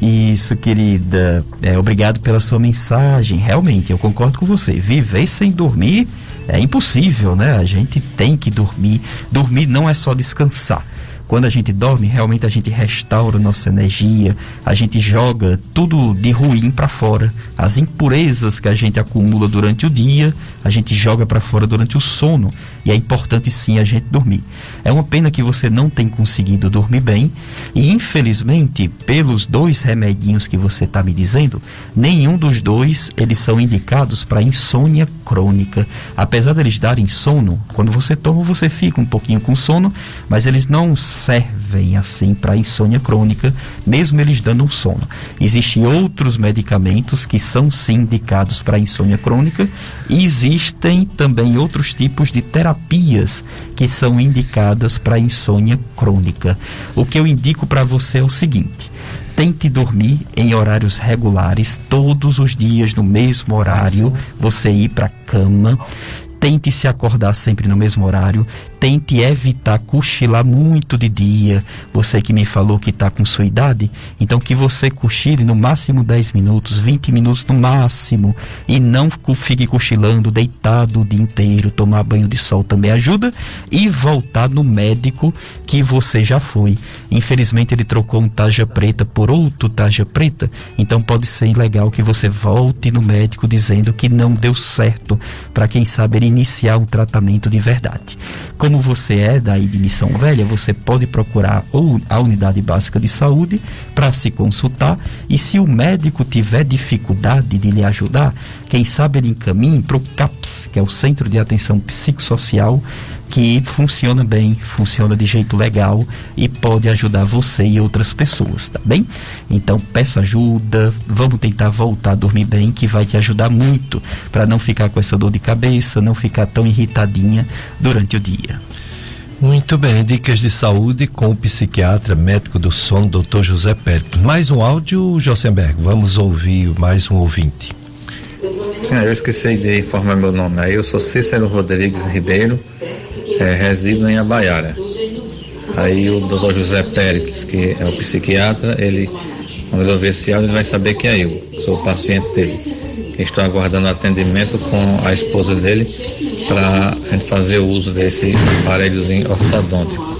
Isso, querida. É, obrigado pela sua mensagem. Realmente, eu concordo com você. Viver sem dormir é impossível, né? A gente tem que dormir. Dormir não é só descansar. Quando a gente dorme, realmente a gente restaura nossa energia, a gente joga tudo de ruim para fora. As impurezas que a gente acumula durante o dia, a gente joga para fora durante o sono. E é importante sim a gente dormir. É uma pena que você não tem conseguido dormir bem e infelizmente, pelos dois remedinhos que você está me dizendo, nenhum dos dois eles são indicados para insônia crônica. Apesar deles darem sono, quando você toma você fica um pouquinho com sono, mas eles não servem assim para insônia crônica, mesmo eles dando um sono. Existem outros medicamentos que são sim indicados para insônia crônica e existem também outros tipos de terapias que são indicadas para insônia crônica. O que eu indico para você é o seguinte: tente dormir em horários regulares, todos os dias no mesmo horário, você ir para a cama. Tente se acordar sempre no mesmo horário tente evitar cochilar muito de dia. Você que me falou que está com sua idade, então que você cochile no máximo 10 minutos, 20 minutos no máximo. E não fique cochilando, deitado o dia inteiro. Tomar banho de sol também ajuda. E voltar no médico que você já foi. Infelizmente ele trocou um taja preta por outro taja preta. Então pode ser legal que você volte no médico dizendo que não deu certo. Para quem sabe ele iniciar um tratamento de verdade. Como você é daí de Missão Velha, você pode procurar ou a unidade básica de saúde para se consultar. E se o médico tiver dificuldade de lhe ajudar, quem sabe ele encaminhe para o CAPS, que é o Centro de Atenção Psicossocial, que funciona bem, funciona de jeito legal e pode ajudar você e outras pessoas, tá bem? Então peça ajuda, vamos tentar voltar a dormir bem, que vai te ajudar muito para não ficar com essa dor de cabeça, não ficar tão irritadinha durante o dia.
Muito bem, dicas de saúde com o psiquiatra, médico do sono, doutor José Pérez. Mais um áudio, Josenberg, vamos ouvir mais um ouvinte.
Sim, eu esqueci de informar meu nome. Aí eu sou Cícero Rodrigues Ribeiro, é, resido em Abaiara. Aí o doutor José Pérez, que é o psiquiatra, ele, quando ele ouvir esse áudio, ele vai saber que é eu, sou o paciente dele. Estou aguardando atendimento com a esposa dele para a gente fazer o uso desse aparelhozinho ortodôntico.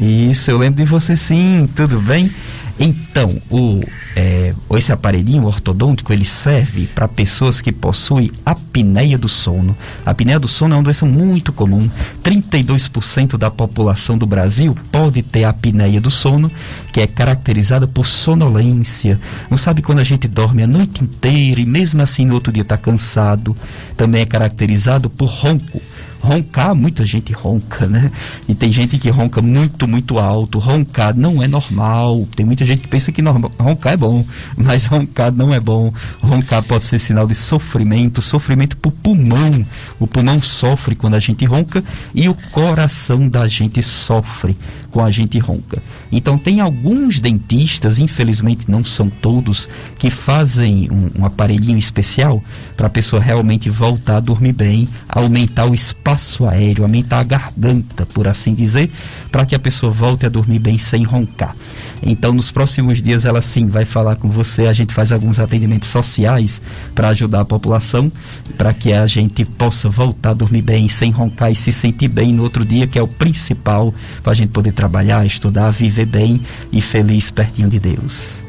Isso, eu lembro de você sim, tudo bem? Então, o, é, esse aparelhinho ortodôntico ele serve para pessoas que possuem apneia do sono. A apneia do sono é uma doença muito comum. 32% da população do Brasil pode ter apneia do sono, que é caracterizada por sonolência. Não sabe quando a gente dorme a noite inteira e mesmo assim no outro dia está cansado. Também é caracterizado por ronco roncar, muita gente ronca, né? E tem gente que ronca muito, muito alto. Roncar não é normal. Tem muita gente que pensa que roncar é bom, mas roncar não é bom. Roncar pode ser sinal de sofrimento, sofrimento para o pulmão. O pulmão sofre quando a gente ronca e o coração da gente sofre com a gente ronca. Então tem alguns dentistas, infelizmente não são todos, que fazem um, um aparelhinho especial para a pessoa realmente voltar a dormir bem, aumentar o espaço aéreo, aumentar a garganta, por assim dizer, para que a pessoa volte a dormir bem sem roncar. Então nos próximos dias ela sim vai falar com você, a gente faz alguns atendimentos sociais para ajudar a população, para que a gente possa voltar a dormir bem sem roncar e se sentir bem no outro dia, que é o principal para a gente poder trabalhar, estudar, viver bem e feliz pertinho de Deus.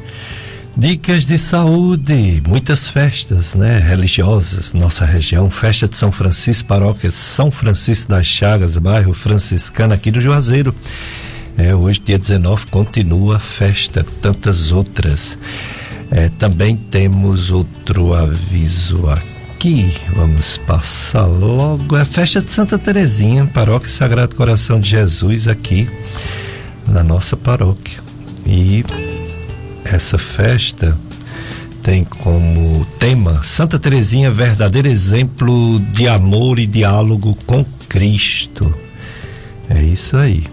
Dicas de saúde, muitas festas, né, religiosas, nossa região, festa de São Francisco, paróquia São Francisco das Chagas, bairro franciscano aqui do Juazeiro. É, hoje, dia 19, continua a festa, tantas outras. É, também temos outro aviso aqui, vamos passar logo. É a festa de Santa Terezinha, paróquia Sagrado Coração de Jesus, aqui na nossa paróquia. E essa festa tem como tema Santa Terezinha, verdadeiro exemplo de amor e diálogo com Cristo. É isso aí.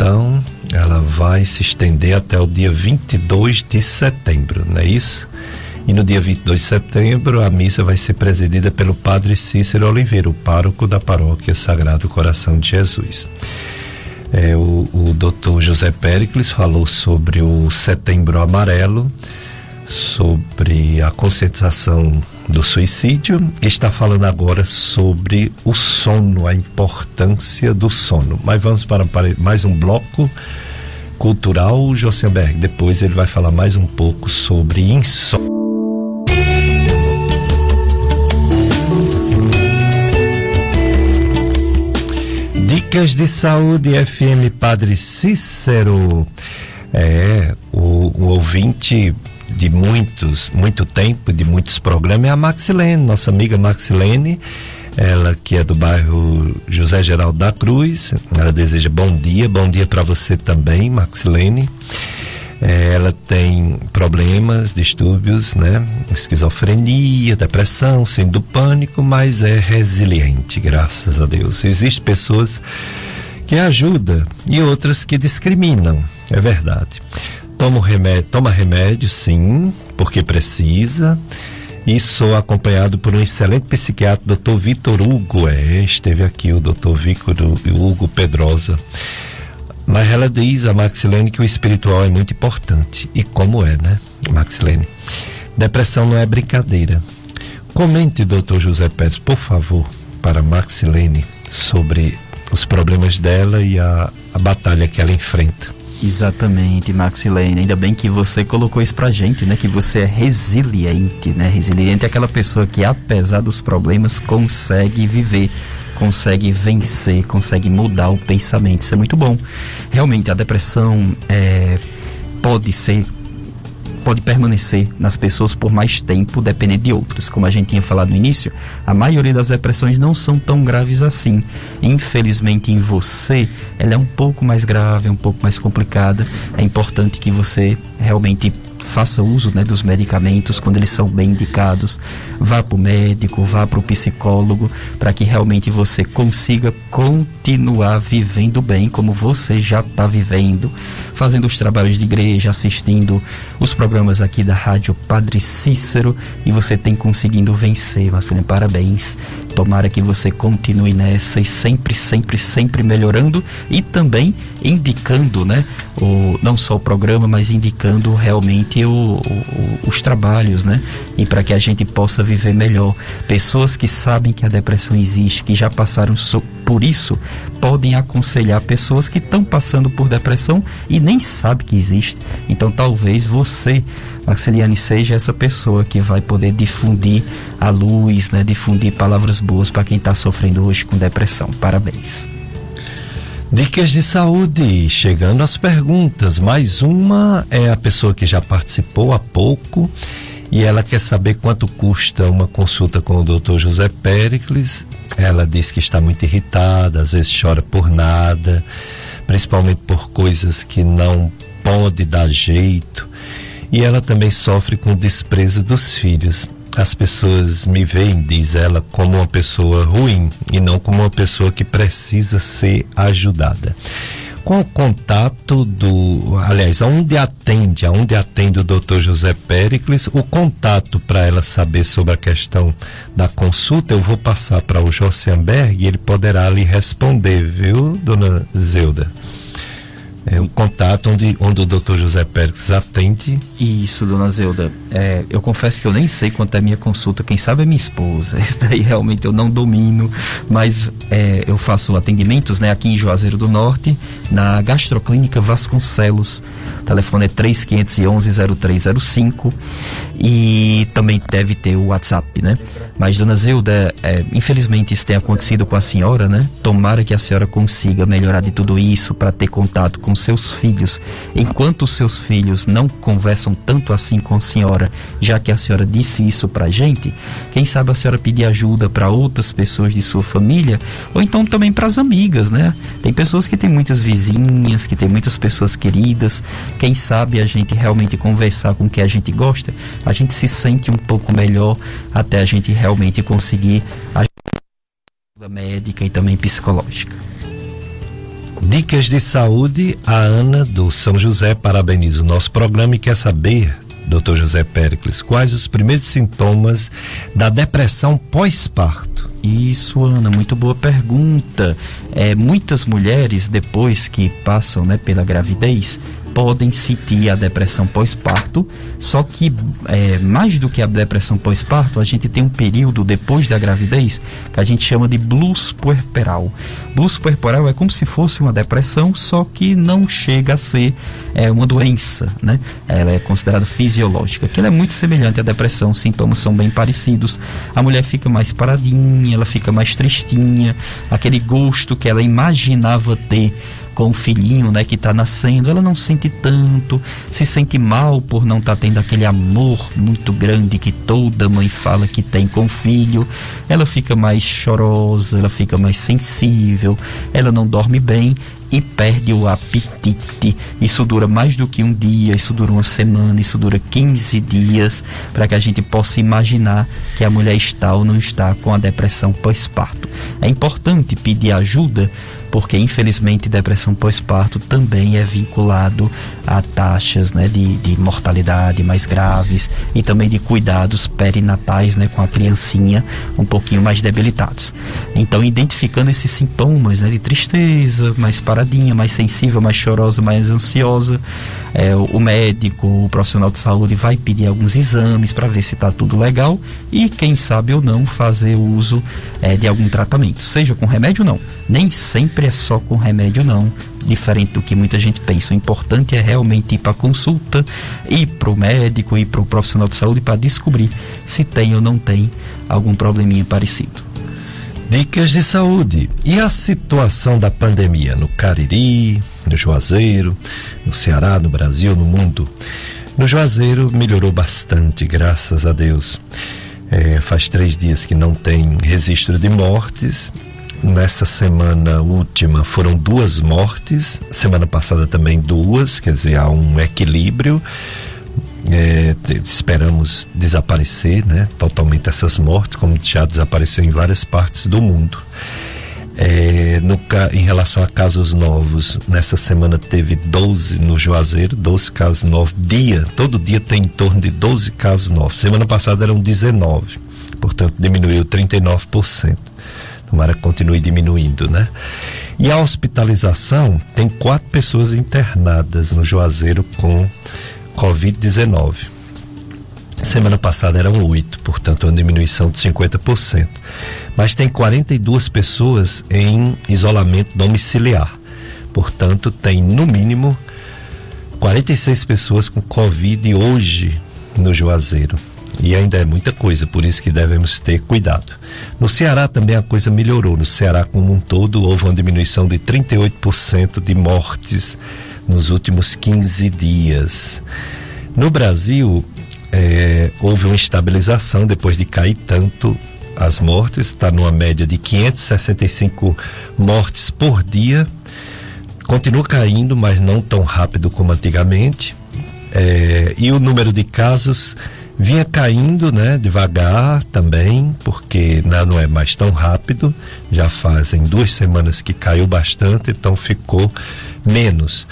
Então, ela vai se estender até o dia 22 de setembro, não é isso? E no dia 22 de setembro, a missa vai ser presidida pelo Padre Cícero Oliveira, o pároco da paróquia Sagrado Coração de Jesus. É, o, o doutor José Pericles falou sobre o Setembro Amarelo, sobre a conscientização do suicídio, está falando agora sobre o sono, a importância do sono. Mas vamos para, mais um bloco cultural, Josenberg. Depois ele vai falar mais um pouco sobre insônia. Dicas de Saúde FM Padre Cícero. É, o, o, ouvinte de muitos, muito tempo, de muitos programas é a Maxilene, nossa amiga Maxilene, ela que é do bairro José Geraldo da Cruz. Ela deseja bom dia, bom dia para você também, Maxilene. É, ela tem problemas, distúrbios, né? Esquizofrenia, depressão, síndrome do pânico, mas é resiliente, graças a Deus. Existem pessoas que ajudam e outras que discriminam, é verdade. Toma remédio, toma remédio, sim, porque precisa. E sou acompanhado por um excelente psiquiatra, Dr. Vitor Hugo. É, esteve aqui o Dr. Vitor Hugo Pedrosa mas ela diz, a Maxilene, que o espiritual é muito importante. E como é, né, Maxilene? Depressão não é brincadeira. Comente, doutor José Pérez, por favor, para Maxilene, sobre os problemas dela e a, a batalha que ela enfrenta.
Exatamente, Maxilene. Ainda bem que você colocou isso pra gente, né? Que você é resiliente, né? Resiliente é aquela pessoa que, apesar dos problemas, consegue viver consegue vencer, consegue mudar o pensamento. Isso é muito bom. Realmente, a depressão é, pode ser pode permanecer nas pessoas por mais tempo, dependendo de outras. Como a gente tinha falado no início, a maioria das depressões não são tão graves assim. Infelizmente, em você, ela é um pouco mais grave, um pouco mais complicada. É importante que você realmente faça uso né, dos medicamentos quando eles são bem indicados. Vá para o médico, vá para o psicólogo, para que realmente você consiga continuar vivendo bem como você já está vivendo, fazendo os trabalhos de igreja, assistindo os programas aqui da Rádio Padre Cícero e você tem conseguindo vencer, Marcelo. Parabéns. Tomara que você continue nessa e sempre, sempre, sempre melhorando e também indicando, né? O, não só o programa, mas indicando realmente o, o, os trabalhos, né? E para que a gente possa viver melhor. Pessoas que sabem que a depressão existe, que já passaram por isso, podem aconselhar pessoas que estão passando por depressão e nem sabem que existe. Então talvez você Maxiliane seja essa pessoa que vai poder difundir a luz, né, difundir palavras boas para quem está sofrendo hoje com depressão. Parabéns.
Dicas de saúde, chegando às perguntas. Mais uma é a pessoa que já participou há pouco e ela quer saber quanto custa uma consulta com o Dr. José Pericles. Ela diz que está muito irritada, às vezes chora por nada, principalmente por coisas que não pode dar jeito. E ela também sofre com o desprezo dos filhos. As pessoas me veem, diz ela, como uma pessoa ruim e não como uma pessoa que precisa ser ajudada. Qual o contato do. Aliás, aonde atende, aonde atende o doutor José Pericles? O contato para ela saber sobre a questão da consulta, eu vou passar para o Josianberg e ele poderá lhe responder, viu, dona Zeuda? É um contato onde, onde o doutor José Pérez atende.
Isso, dona Zeuda. É, eu confesso que eu nem sei quanto é minha consulta, quem sabe é minha esposa. Isso daí realmente eu não domino, mas é, eu faço atendimentos né, aqui em Juazeiro do Norte, na Gastroclínica Vasconcelos. O telefone é 3511-0305 e também deve ter o WhatsApp, né? Mas, dona Zeuda, é, infelizmente isso tem acontecido com a senhora, né? Tomara que a senhora consiga melhorar de tudo isso para ter contato com seus filhos. Enquanto os seus filhos não conversam tanto assim com a senhora, já que a senhora disse isso pra gente, quem sabe a senhora pedir ajuda para outras pessoas de sua família, ou então também para as amigas, né? Tem pessoas que têm muitas vizinhas, que têm muitas pessoas queridas. Quem sabe a gente realmente conversar com quem a gente gosta, a gente se sente um pouco melhor até a gente realmente conseguir ajuda médica e também psicológica.
Dicas de saúde, a Ana do São José parabeniza o nosso programa e quer saber, doutor José Péricles, quais os primeiros sintomas da depressão pós-parto?
Isso, Ana, muito boa pergunta. É, muitas mulheres, depois que passam né, pela gravidez, podem sentir a depressão pós-parto, só que é, mais do que a depressão pós-parto, a gente tem um período depois da gravidez que a gente chama de blues puerperal. Blues puerperal é como se fosse uma depressão, só que não chega a ser é, uma doença, né? Ela é considerada fisiológica, que ela é muito semelhante à depressão, os sintomas são bem parecidos. A mulher fica mais paradinha, ela fica mais tristinha, aquele gosto que ela imaginava ter com o filhinho, né, que está nascendo, ela não sente tanto, se sente mal por não estar tá tendo aquele amor muito grande que toda mãe fala que tem com o filho. Ela fica mais chorosa, ela fica mais sensível, ela não dorme bem e perde o apetite. Isso dura mais do que um dia, isso dura uma semana, isso dura 15 dias, para que a gente possa imaginar que a mulher está ou não está com a depressão pós-parto. É importante pedir ajuda porque infelizmente depressão pós-parto também é vinculado a taxas né, de, de mortalidade mais graves e também de cuidados perinatais né, com a criancinha um pouquinho mais debilitados. Então, identificando esses sintomas né, de tristeza, mais paradinha, mais sensível, mais chorosa, mais ansiosa, é, o médico, o profissional de saúde vai pedir alguns exames para ver se está tudo legal e, quem sabe ou não, fazer uso é, de algum tratamento, seja com remédio ou não. Nem sempre é só com remédio, não, diferente do que muita gente pensa. O importante é realmente ir para consulta, ir para o médico, ir para o profissional de saúde para descobrir se tem ou não tem algum probleminha parecido.
Dicas de saúde. E a situação da pandemia no Cariri, no Juazeiro, no Ceará, no Brasil, no mundo? No Juazeiro melhorou bastante, graças a Deus. É, faz três dias que não tem registro de mortes. Nessa semana última foram duas mortes, semana passada também duas, quer dizer, há um equilíbrio é, esperamos desaparecer né, totalmente essas mortes, como já desapareceu em várias partes do mundo. É, no, em relação a casos novos, nessa semana teve 12 no Juazeiro, 12 casos novos. Dia, todo dia tem em torno de 12 casos novos. Semana passada eram 19, portanto diminuiu 39%. Tomara que continue diminuindo, né? E a hospitalização tem quatro pessoas internadas no Juazeiro com Covid-19. Semana passada eram oito, portanto, uma diminuição de 50%. Mas tem 42 pessoas em isolamento domiciliar. Portanto, tem no mínimo 46 pessoas com Covid hoje no Juazeiro. E ainda é muita coisa, por isso que devemos ter cuidado. No Ceará também a coisa melhorou. No Ceará, como um todo, houve uma diminuição de 38% de mortes nos últimos 15 dias. No Brasil, é, houve uma estabilização depois de cair tanto as mortes, está numa média de 565 mortes por dia. Continua caindo, mas não tão rápido como antigamente. É, e o número de casos vinha caindo, né, devagar também, porque não é mais tão rápido. Já fazem duas semanas que caiu bastante, então ficou menos.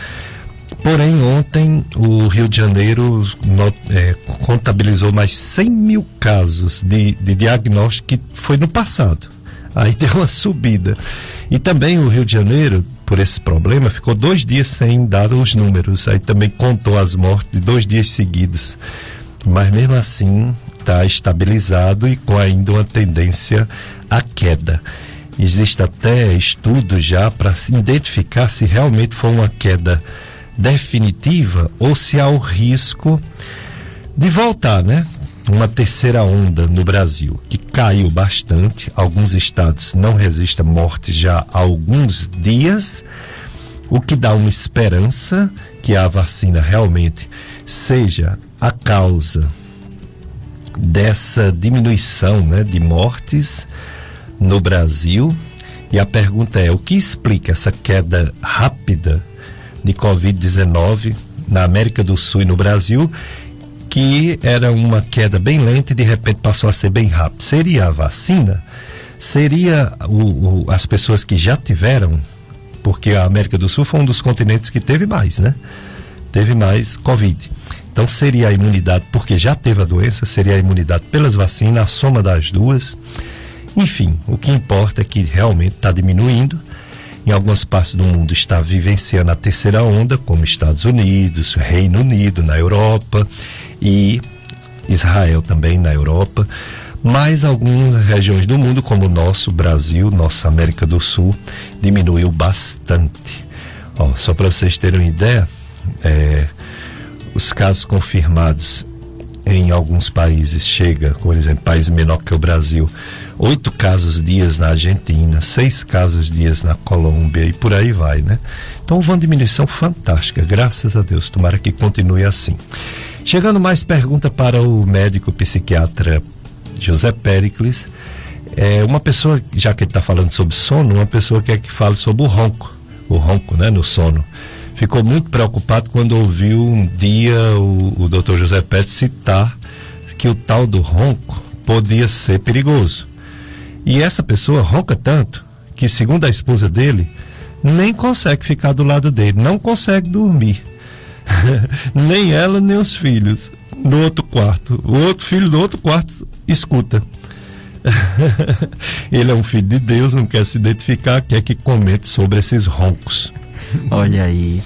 Porém, ontem o Rio de Janeiro not, é, contabilizou mais 100 mil casos de, de diagnóstico que foi no passado. Aí deu uma subida. E também o Rio de Janeiro, por esse problema, ficou dois dias sem dar os números. Aí também contou as mortes dois dias seguidos. Mas mesmo assim está estabilizado e com ainda uma tendência à queda. Existe até estudo já para identificar se realmente foi uma queda definitiva ou se há o risco de voltar, né? Uma terceira onda no Brasil, que caiu bastante. Alguns estados não resistem a morte já há alguns dias, o que dá uma esperança que a vacina realmente seja a causa dessa diminuição né, de mortes no Brasil. E a pergunta é: o que explica essa queda rápida de Covid-19 na América do Sul e no Brasil, que era uma queda bem lenta e de repente passou a ser bem rápida. Seria a vacina? Seria o, o, as pessoas que já tiveram, porque a América do Sul foi um dos continentes que teve mais, né? Teve mais Covid. Então seria a imunidade, porque já teve a doença, seria a imunidade pelas vacinas, a soma das duas. Enfim, o que importa é que realmente está diminuindo em algumas partes do mundo está vivenciando a terceira onda, como Estados Unidos, Reino Unido na Europa e Israel também na Europa. Mas algumas regiões do mundo, como o nosso Brasil, nossa América do Sul, diminuiu bastante. Ó, só para vocês terem uma ideia, é, os casos confirmados em alguns países chega, por exemplo, país menor que o Brasil, oito casos dias na Argentina, seis casos dias na Colômbia e por aí vai, né? Então uma diminuição fantástica, graças a Deus. Tomara que continue assim. Chegando mais pergunta para o médico psiquiatra José Pericles. É uma pessoa, já que ele está falando sobre sono, uma pessoa quer que fale sobre o ronco, o ronco, né, no sono. Ficou muito preocupado quando ouviu um dia o, o Dr. José Pérez citar que o tal do ronco podia ser perigoso. E essa pessoa ronca tanto que, segundo a esposa dele, nem consegue ficar do lado dele, não consegue dormir. nem ela, nem os filhos. No outro quarto. O outro filho do outro quarto escuta. Ele é um filho de Deus, não quer se identificar, quer que comente sobre esses roncos.
Olha aí.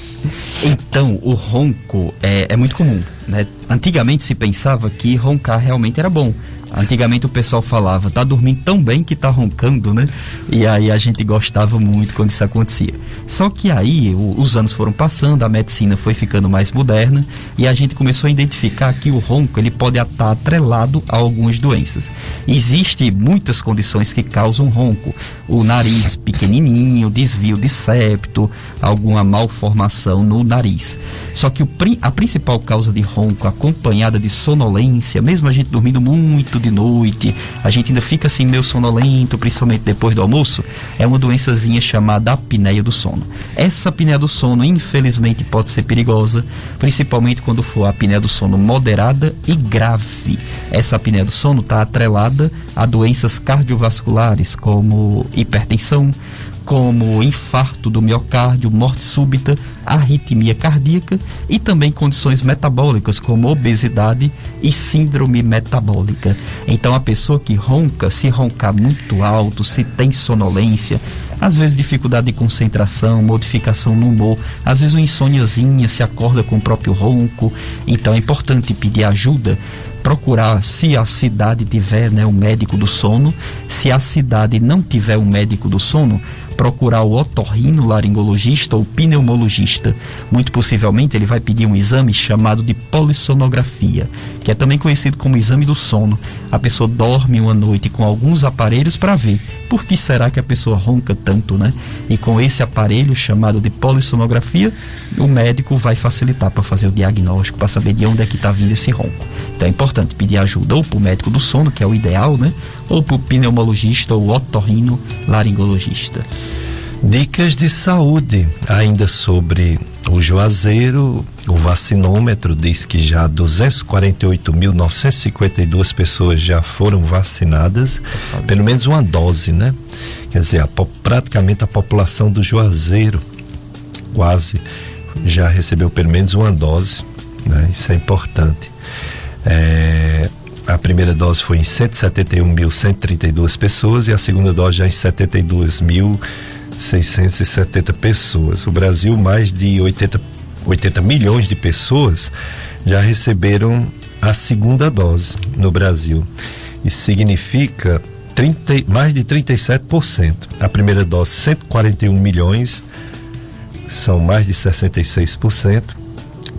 Então, o ronco é, é muito comum. Né? Antigamente se pensava que roncar realmente era bom. Antigamente o pessoal falava, tá dormindo tão bem que tá roncando, né? E aí a gente gostava muito quando isso acontecia. Só que aí o, os anos foram passando, a medicina foi ficando mais moderna e a gente começou a identificar que o ronco ele pode estar atrelado a algumas doenças. Existem muitas condições que causam ronco. O nariz pequenininho, desvio de septo, alguma malformação no nariz. Só que o, a principal causa de ronco acompanhada de sonolência, mesmo a gente dormindo muito de noite, a gente ainda fica assim meio sonolento, principalmente depois do almoço, é uma doençazinha chamada apneia do sono. Essa apneia do sono, infelizmente, pode ser perigosa, principalmente quando for a apneia do sono moderada e grave. Essa apneia do sono está atrelada a doenças cardiovasculares como hipertensão, como infarto do miocárdio, morte súbita, arritmia cardíaca e também condições metabólicas como obesidade e síndrome metabólica. Então a pessoa que ronca, se roncar muito alto, se tem sonolência, às vezes dificuldade de concentração, modificação no humor, às vezes uma insôniazinha, se acorda com o próprio ronco. Então é importante pedir ajuda procurar, se a cidade tiver né, um médico do sono, se a cidade não tiver um médico do sono, procurar o otorrino laringologista ou pneumologista. Muito possivelmente ele vai pedir um exame chamado de polissonografia, que é também conhecido como exame do sono. A pessoa dorme uma noite com alguns aparelhos para ver por que será que a pessoa ronca tanto, né? E com esse aparelho chamado de polissonografia, o médico vai facilitar para fazer o diagnóstico, para saber de onde é que está vindo esse ronco. Então é importante pedir ajuda ou para o médico do sono, que é o ideal, né? Ou para o pneumologista ou otorrino laringologista.
Dicas de saúde, ainda sobre o Juazeiro, o vacinômetro diz que já 248.952 pessoas já foram vacinadas, pelo menos uma dose, né? Quer dizer, a, praticamente a população do Juazeiro quase já recebeu pelo menos uma dose, né? Isso é importante. É, a primeira dose foi em 171.132 pessoas e a segunda dose já em 72 mil 670 pessoas. O Brasil, mais de 80, 80 milhões de pessoas já receberam a segunda dose no Brasil. Isso significa 30, mais de 37%. A primeira dose, 141 milhões, são mais de 66%,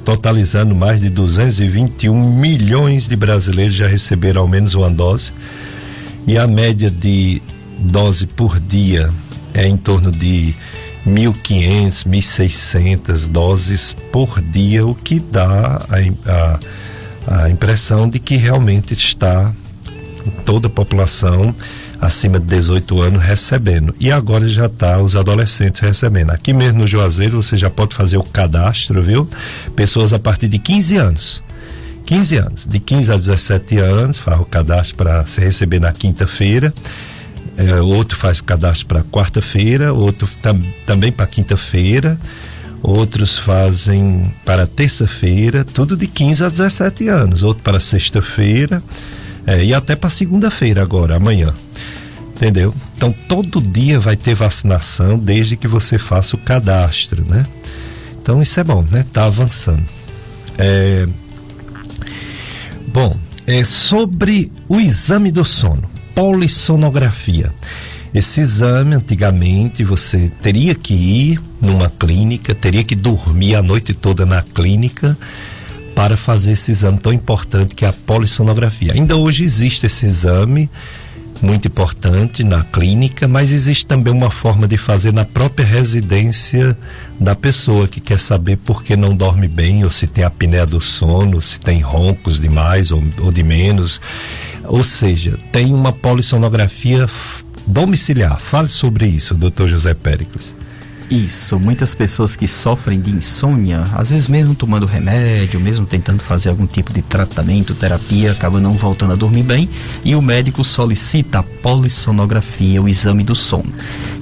totalizando mais de 221 milhões de brasileiros já receberam ao menos uma dose. E a média de dose por dia é em torno de 1.500, 1.600 doses por dia, o que dá a, a, a impressão de que realmente está toda a população acima de 18 anos recebendo. E agora já está os adolescentes recebendo. Aqui mesmo no Juazeiro você já pode fazer o cadastro, viu? Pessoas a partir de 15 anos. 15 anos. De 15 a 17 anos, faz o cadastro para se receber na quinta-feira é, outro faz cadastro para quarta-feira, outro tam, também para quinta-feira, outros fazem para terça-feira, tudo de 15 a 17 anos, outro para sexta-feira é, e até para segunda-feira agora, amanhã. Entendeu? Então todo dia vai ter vacinação desde que você faça o cadastro, né? Então isso é bom, né? Tá avançando. É... Bom, é sobre o exame do sono polissonografia. Esse exame, antigamente, você teria que ir numa clínica, teria que dormir a noite toda na clínica para fazer esse exame tão importante que é a polissonografia. Ainda hoje existe esse exame muito importante na clínica, mas existe também uma forma de fazer na própria residência da pessoa que quer saber por que não dorme bem, ou se tem apneia do sono, se tem roncos demais ou, ou de menos. Ou seja, tem uma polissonografia domiciliar. Fale sobre isso, doutor José Péricles.
Isso, muitas pessoas que sofrem de insônia, às vezes mesmo tomando remédio, mesmo tentando fazer algum tipo de tratamento, terapia, acabam não voltando a dormir bem e o médico solicita a polissonografia, o exame do sono.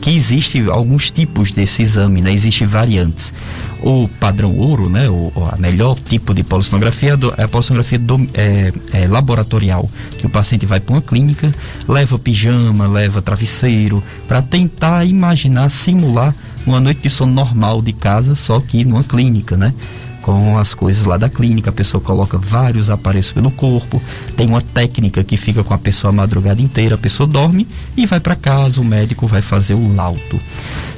Que existe alguns tipos desse exame, né? Existem variantes. O padrão ouro, né? O, a melhor tipo de polissonografia é a polissonografia do, é, é, laboratorial, que o paciente vai para uma clínica, leva pijama, leva travesseiro, para tentar imaginar, simular uma noite de sono normal de casa, só que numa clínica, né? Com as coisas lá da clínica, a pessoa coloca vários aparelhos pelo corpo, tem uma técnica que fica com a pessoa a madrugada inteira, a pessoa dorme e vai para casa, o médico vai fazer o laudo.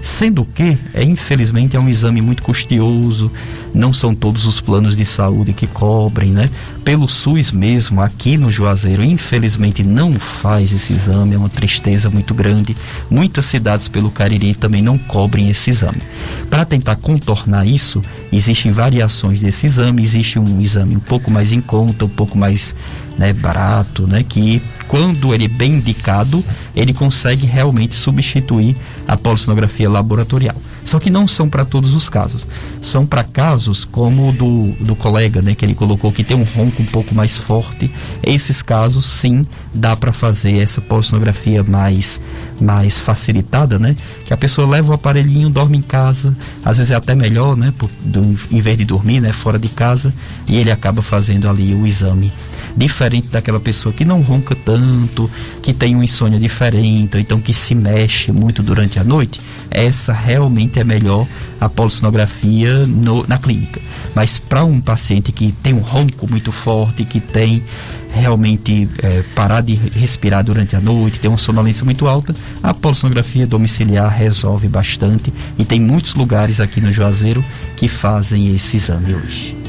Sendo que, é, infelizmente, é um exame muito custoso, não são todos os planos de saúde que cobrem, né? Pelo SUS mesmo, aqui no Juazeiro, infelizmente não faz esse exame, é uma tristeza muito grande. Muitas cidades pelo Cariri também não cobrem esse exame. Para tentar contornar isso, existem variações desse exame, existe um exame um pouco mais em conta, um pouco mais né, barato, né, que quando ele é bem indicado, ele consegue realmente substituir a polissonografia laboratorial. Só que não são para todos os casos. São para casos como o do, do colega, né, que ele colocou que tem um ronco um pouco mais forte. Esses casos, sim, dá para fazer essa polissonografia mais, mais facilitada, né? Que a pessoa leva o aparelhinho, dorme em casa, às vezes é até melhor, né? Por, do, em vez de dormir, né? Fora de casa, e ele acaba fazendo ali o exame. Diferente daquela pessoa que não ronca tanto que tem uma insônia diferente, ou então que se mexe muito durante a noite, essa realmente é melhor a polissonografia no, na clínica. Mas para um paciente que tem um ronco muito forte, que tem realmente é, parar de respirar durante a noite, tem uma sonolência muito alta, a polissonografia domiciliar resolve bastante e tem muitos lugares aqui no Juazeiro que fazem esse exame hoje.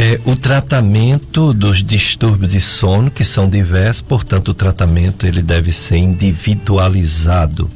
É, o tratamento dos distúrbios de sono, que são diversos, portanto, o tratamento ele deve ser individualizado.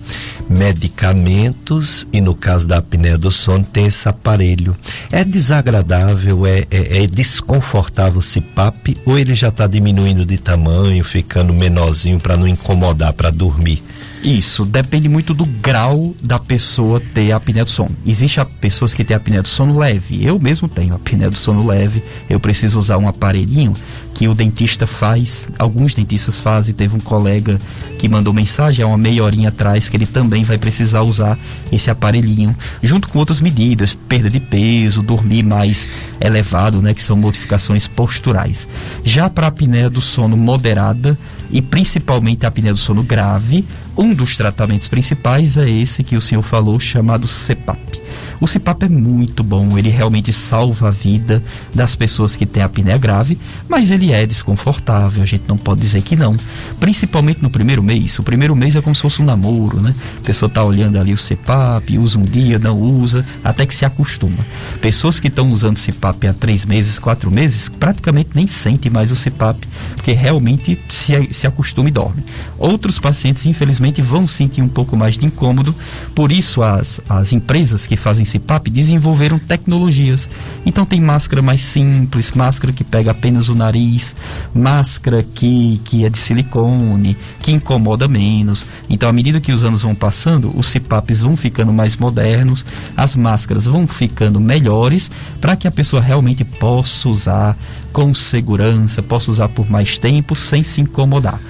Medicamentos, e no caso da apneia do sono, tem esse aparelho. É desagradável, é, é, é desconfortável o CPAP, ou ele já está diminuindo de tamanho, ficando menorzinho para não incomodar para dormir?
Isso, depende muito do grau da pessoa ter apneia do sono. Existem pessoas que têm apneia do sono leve. Eu mesmo tenho apneia do sono leve. Eu preciso usar um aparelhinho que o dentista faz, alguns dentistas fazem. Teve um colega que mandou mensagem há uma meia horinha atrás que ele também vai precisar usar esse aparelhinho, junto com outras medidas, perda de peso, dormir mais elevado, né, que são modificações posturais. Já para a apneia do sono moderada e principalmente a apneia do sono grave, um dos tratamentos principais é esse que o senhor falou, chamado CPAP. O CPAP é muito bom, ele realmente salva a vida das pessoas que têm apneia grave, mas ele é desconfortável, a gente não pode dizer que não. Principalmente no primeiro mês. O primeiro mês é como se fosse um namoro, né? A pessoa tá olhando ali o CPAP, usa um dia, não usa, até que se acostuma. Pessoas que estão usando CPAP há três meses, quatro meses, praticamente nem sentem mais o CPAP, porque realmente se, se acostuma e dorme. Outros pacientes, infelizmente, vão sentir um pouco mais de incômodo, por isso as, as empresas que fazem CPAP desenvolveram tecnologias. Então tem máscara mais simples, máscara que pega apenas o nariz, máscara que, que é de silicone, que incomoda menos. Então à medida que os anos vão passando, os CPAPs vão ficando mais modernos, as máscaras vão ficando melhores para que a pessoa realmente possa usar com segurança, possa usar por mais tempo sem se incomodar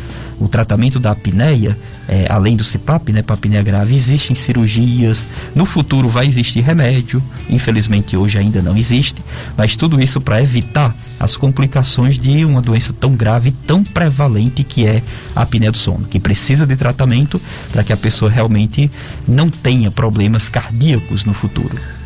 o tratamento da apneia, é, além do CPAP, né, para apneia grave, existem cirurgias. No futuro vai existir remédio, infelizmente hoje ainda não existe, mas tudo isso para evitar as complicações de uma doença tão grave, tão prevalente que é a apneia do sono, que precisa de tratamento para que a pessoa realmente não tenha problemas cardíacos no futuro.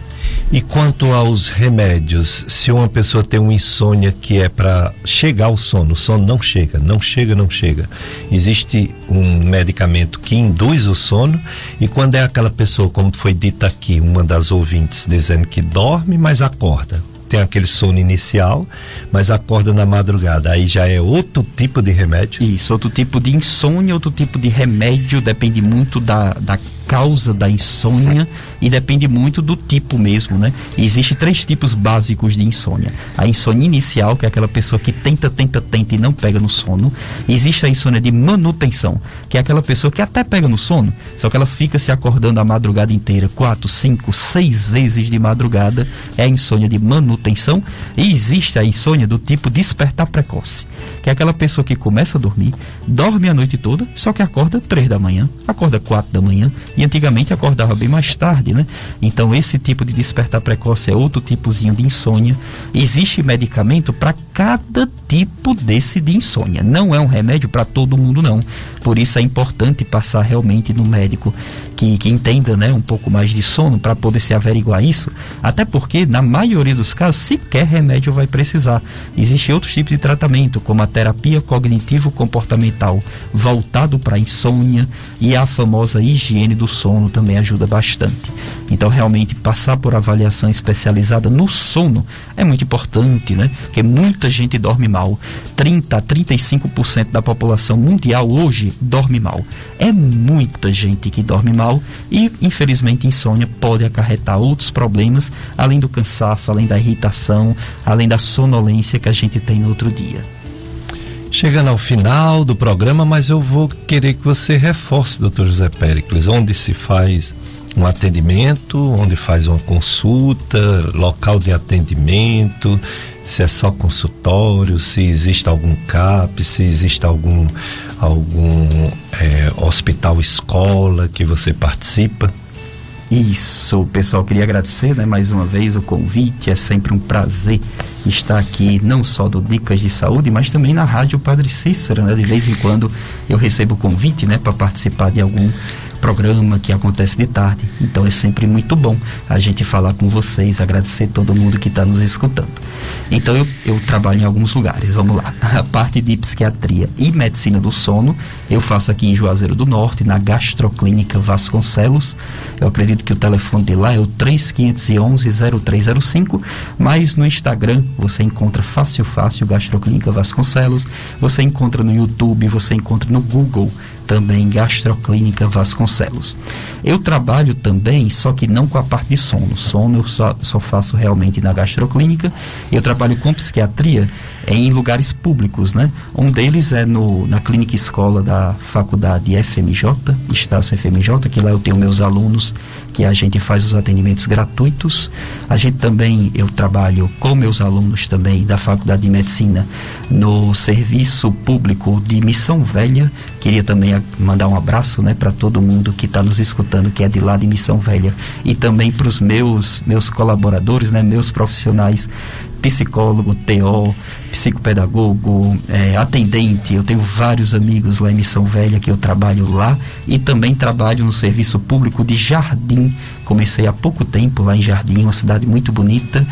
E quanto aos remédios, se uma pessoa tem uma insônia que é para chegar ao sono, o sono não chega, não chega, não chega. Existe um medicamento que induz o sono e quando é aquela pessoa, como foi dita aqui, uma das ouvintes dizendo que dorme, mas acorda tem aquele sono inicial, mas acorda na madrugada. Aí já é outro tipo de remédio?
Isso, outro tipo de insônia, outro tipo de remédio, depende muito da, da causa da insônia e depende muito do tipo mesmo, né? Existem três tipos básicos de insônia. A insônia inicial, que é aquela pessoa que tenta, tenta, tenta e não pega no sono. Existe a insônia de manutenção, que é aquela pessoa que até pega no sono, só que ela fica se acordando a madrugada inteira, quatro, cinco, seis vezes de madrugada. É a insônia de manutenção. E existe a insônia do tipo despertar precoce, que é aquela pessoa que começa a dormir, dorme a noite toda, só que acorda três da manhã, acorda quatro da manhã, e antigamente acordava bem mais tarde, né? Então esse tipo de despertar precoce é outro tipozinho de insônia. Existe medicamento para cada tipo desse de insônia. Não é um remédio para todo mundo não. Por isso é importante passar realmente no médico que, que entenda, né, um pouco mais de sono para poder se averiguar isso. Até porque na maioria dos casos sequer remédio vai precisar. Existem outros tipos de tratamento, como a terapia cognitivo comportamental voltado para insônia e a famosa higiene do do sono também ajuda bastante. Então, realmente, passar por avaliação especializada no sono é muito importante, né? Porque muita gente dorme mal. 30 a 35% da população mundial hoje dorme mal. É muita gente que dorme mal e, infelizmente, insônia pode acarretar outros problemas, além do cansaço, além da irritação, além da sonolência que a gente tem no outro dia.
Chegando ao final do programa, mas eu vou querer que você reforce, doutor José Péricles, onde se faz um atendimento, onde faz uma consulta, local de atendimento, se é só consultório, se existe algum CAP, se existe algum, algum é, hospital escola que você participa.
Isso, pessoal, queria agradecer né, mais uma vez o convite. É sempre um prazer estar aqui, não só do Dicas de Saúde, mas também na Rádio Padre Cícero. Né? De vez em quando eu recebo o convite né, para participar de algum programa que acontece de tarde. Então é sempre muito bom a gente falar com vocês, agradecer todo mundo que está nos escutando. Então eu, eu trabalho em alguns lugares, vamos lá. A parte de psiquiatria e medicina do sono eu faço aqui em Juazeiro do Norte, na Gastroclínica Vasconcelos. Eu acredito que o telefone de lá é o 3511-0305, mas no Instagram você encontra fácil, fácil Gastroclínica Vasconcelos. Você encontra no YouTube, você encontra no Google também Gastroclínica Vasconcelos. Eu trabalho também, só que não com a parte de sono. Sono eu só, só faço realmente na gastroclínica. Eu trabalho com psiquiatria em lugares públicos, né? Um deles é no, na clínica escola da faculdade FMJ, Estácio FMJ, que lá eu tenho meus alunos que a gente faz os atendimentos gratuitos. A gente também, eu trabalho com meus alunos também da Faculdade de Medicina no serviço público de Missão Velha. Queria também mandar um abraço, né, para todo mundo que está nos escutando, que é de lá de Missão Velha, e também para os meus meus colaboradores, né, meus profissionais psicólogo, TO, psicopedagogo, é, atendente. Eu tenho vários amigos lá em Missão Velha que eu trabalho lá e também trabalho no serviço público de Jardim. Comecei há pouco tempo lá em Jardim, uma cidade muito bonita.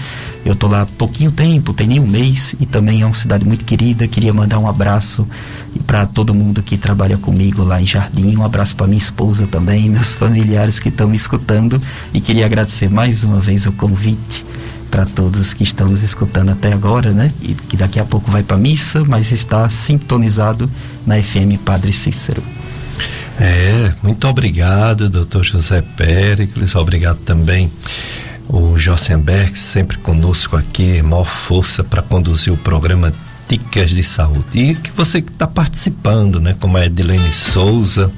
Eu tô lá há pouquinho tempo, tem nem um mês e também é uma cidade muito querida. Queria mandar um abraço para todo mundo que trabalha comigo lá em Jardim. Um abraço para minha esposa também, meus familiares que estão me escutando e queria agradecer mais uma vez o convite para todos que estão nos escutando até agora, né? E que daqui a pouco vai para missa, mas está sintonizado na FM Padre Cícero.
É, muito obrigado, doutor José Péricles, obrigado também o Jossenberg, sempre conosco aqui, maior força para conduzir o programa Dicas de Saúde. E que você que está participando, né? Como a Edilene Souza,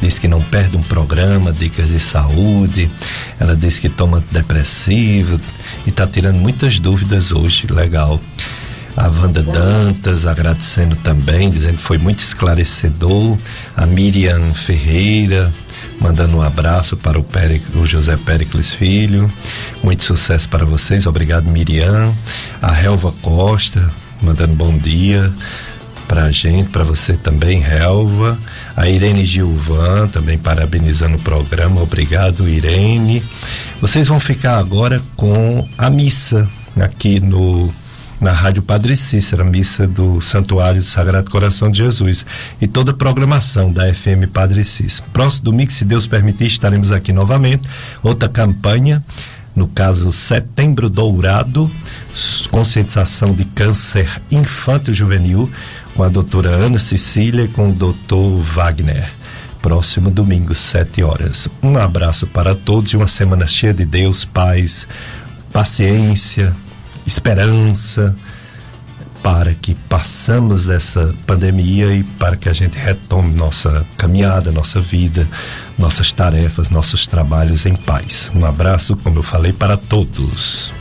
diz que não perde um programa, Dicas de Saúde. Ela diz que toma antidepressivo e está tirando muitas dúvidas hoje. Legal. A Wanda Dantas agradecendo também, dizendo que foi muito esclarecedor. A Miriam Ferreira, mandando um abraço para o, o José Péricles Filho. Muito sucesso para vocês, obrigado Miriam. A Helva Costa, mandando bom dia para a gente, para você também, Helva. A Irene Gilvan também parabenizando o programa. Obrigado, Irene. Vocês vão ficar agora com a missa aqui no na Rádio Padre Cícero, a missa do Santuário do Sagrado Coração de Jesus e toda a programação da FM Padre Cícero. Próximo domingo, se Deus permitir, estaremos aqui novamente. Outra campanha, no caso Setembro Dourado, conscientização de câncer infanto juvenil com a doutora Ana Cecília e com o doutor Wagner. Próximo domingo, sete horas. Um abraço para todos e uma semana cheia de Deus, paz, paciência, esperança, para que passamos dessa pandemia e para que a gente retome nossa caminhada, nossa vida, nossas tarefas, nossos trabalhos em paz. Um abraço, como eu falei, para todos.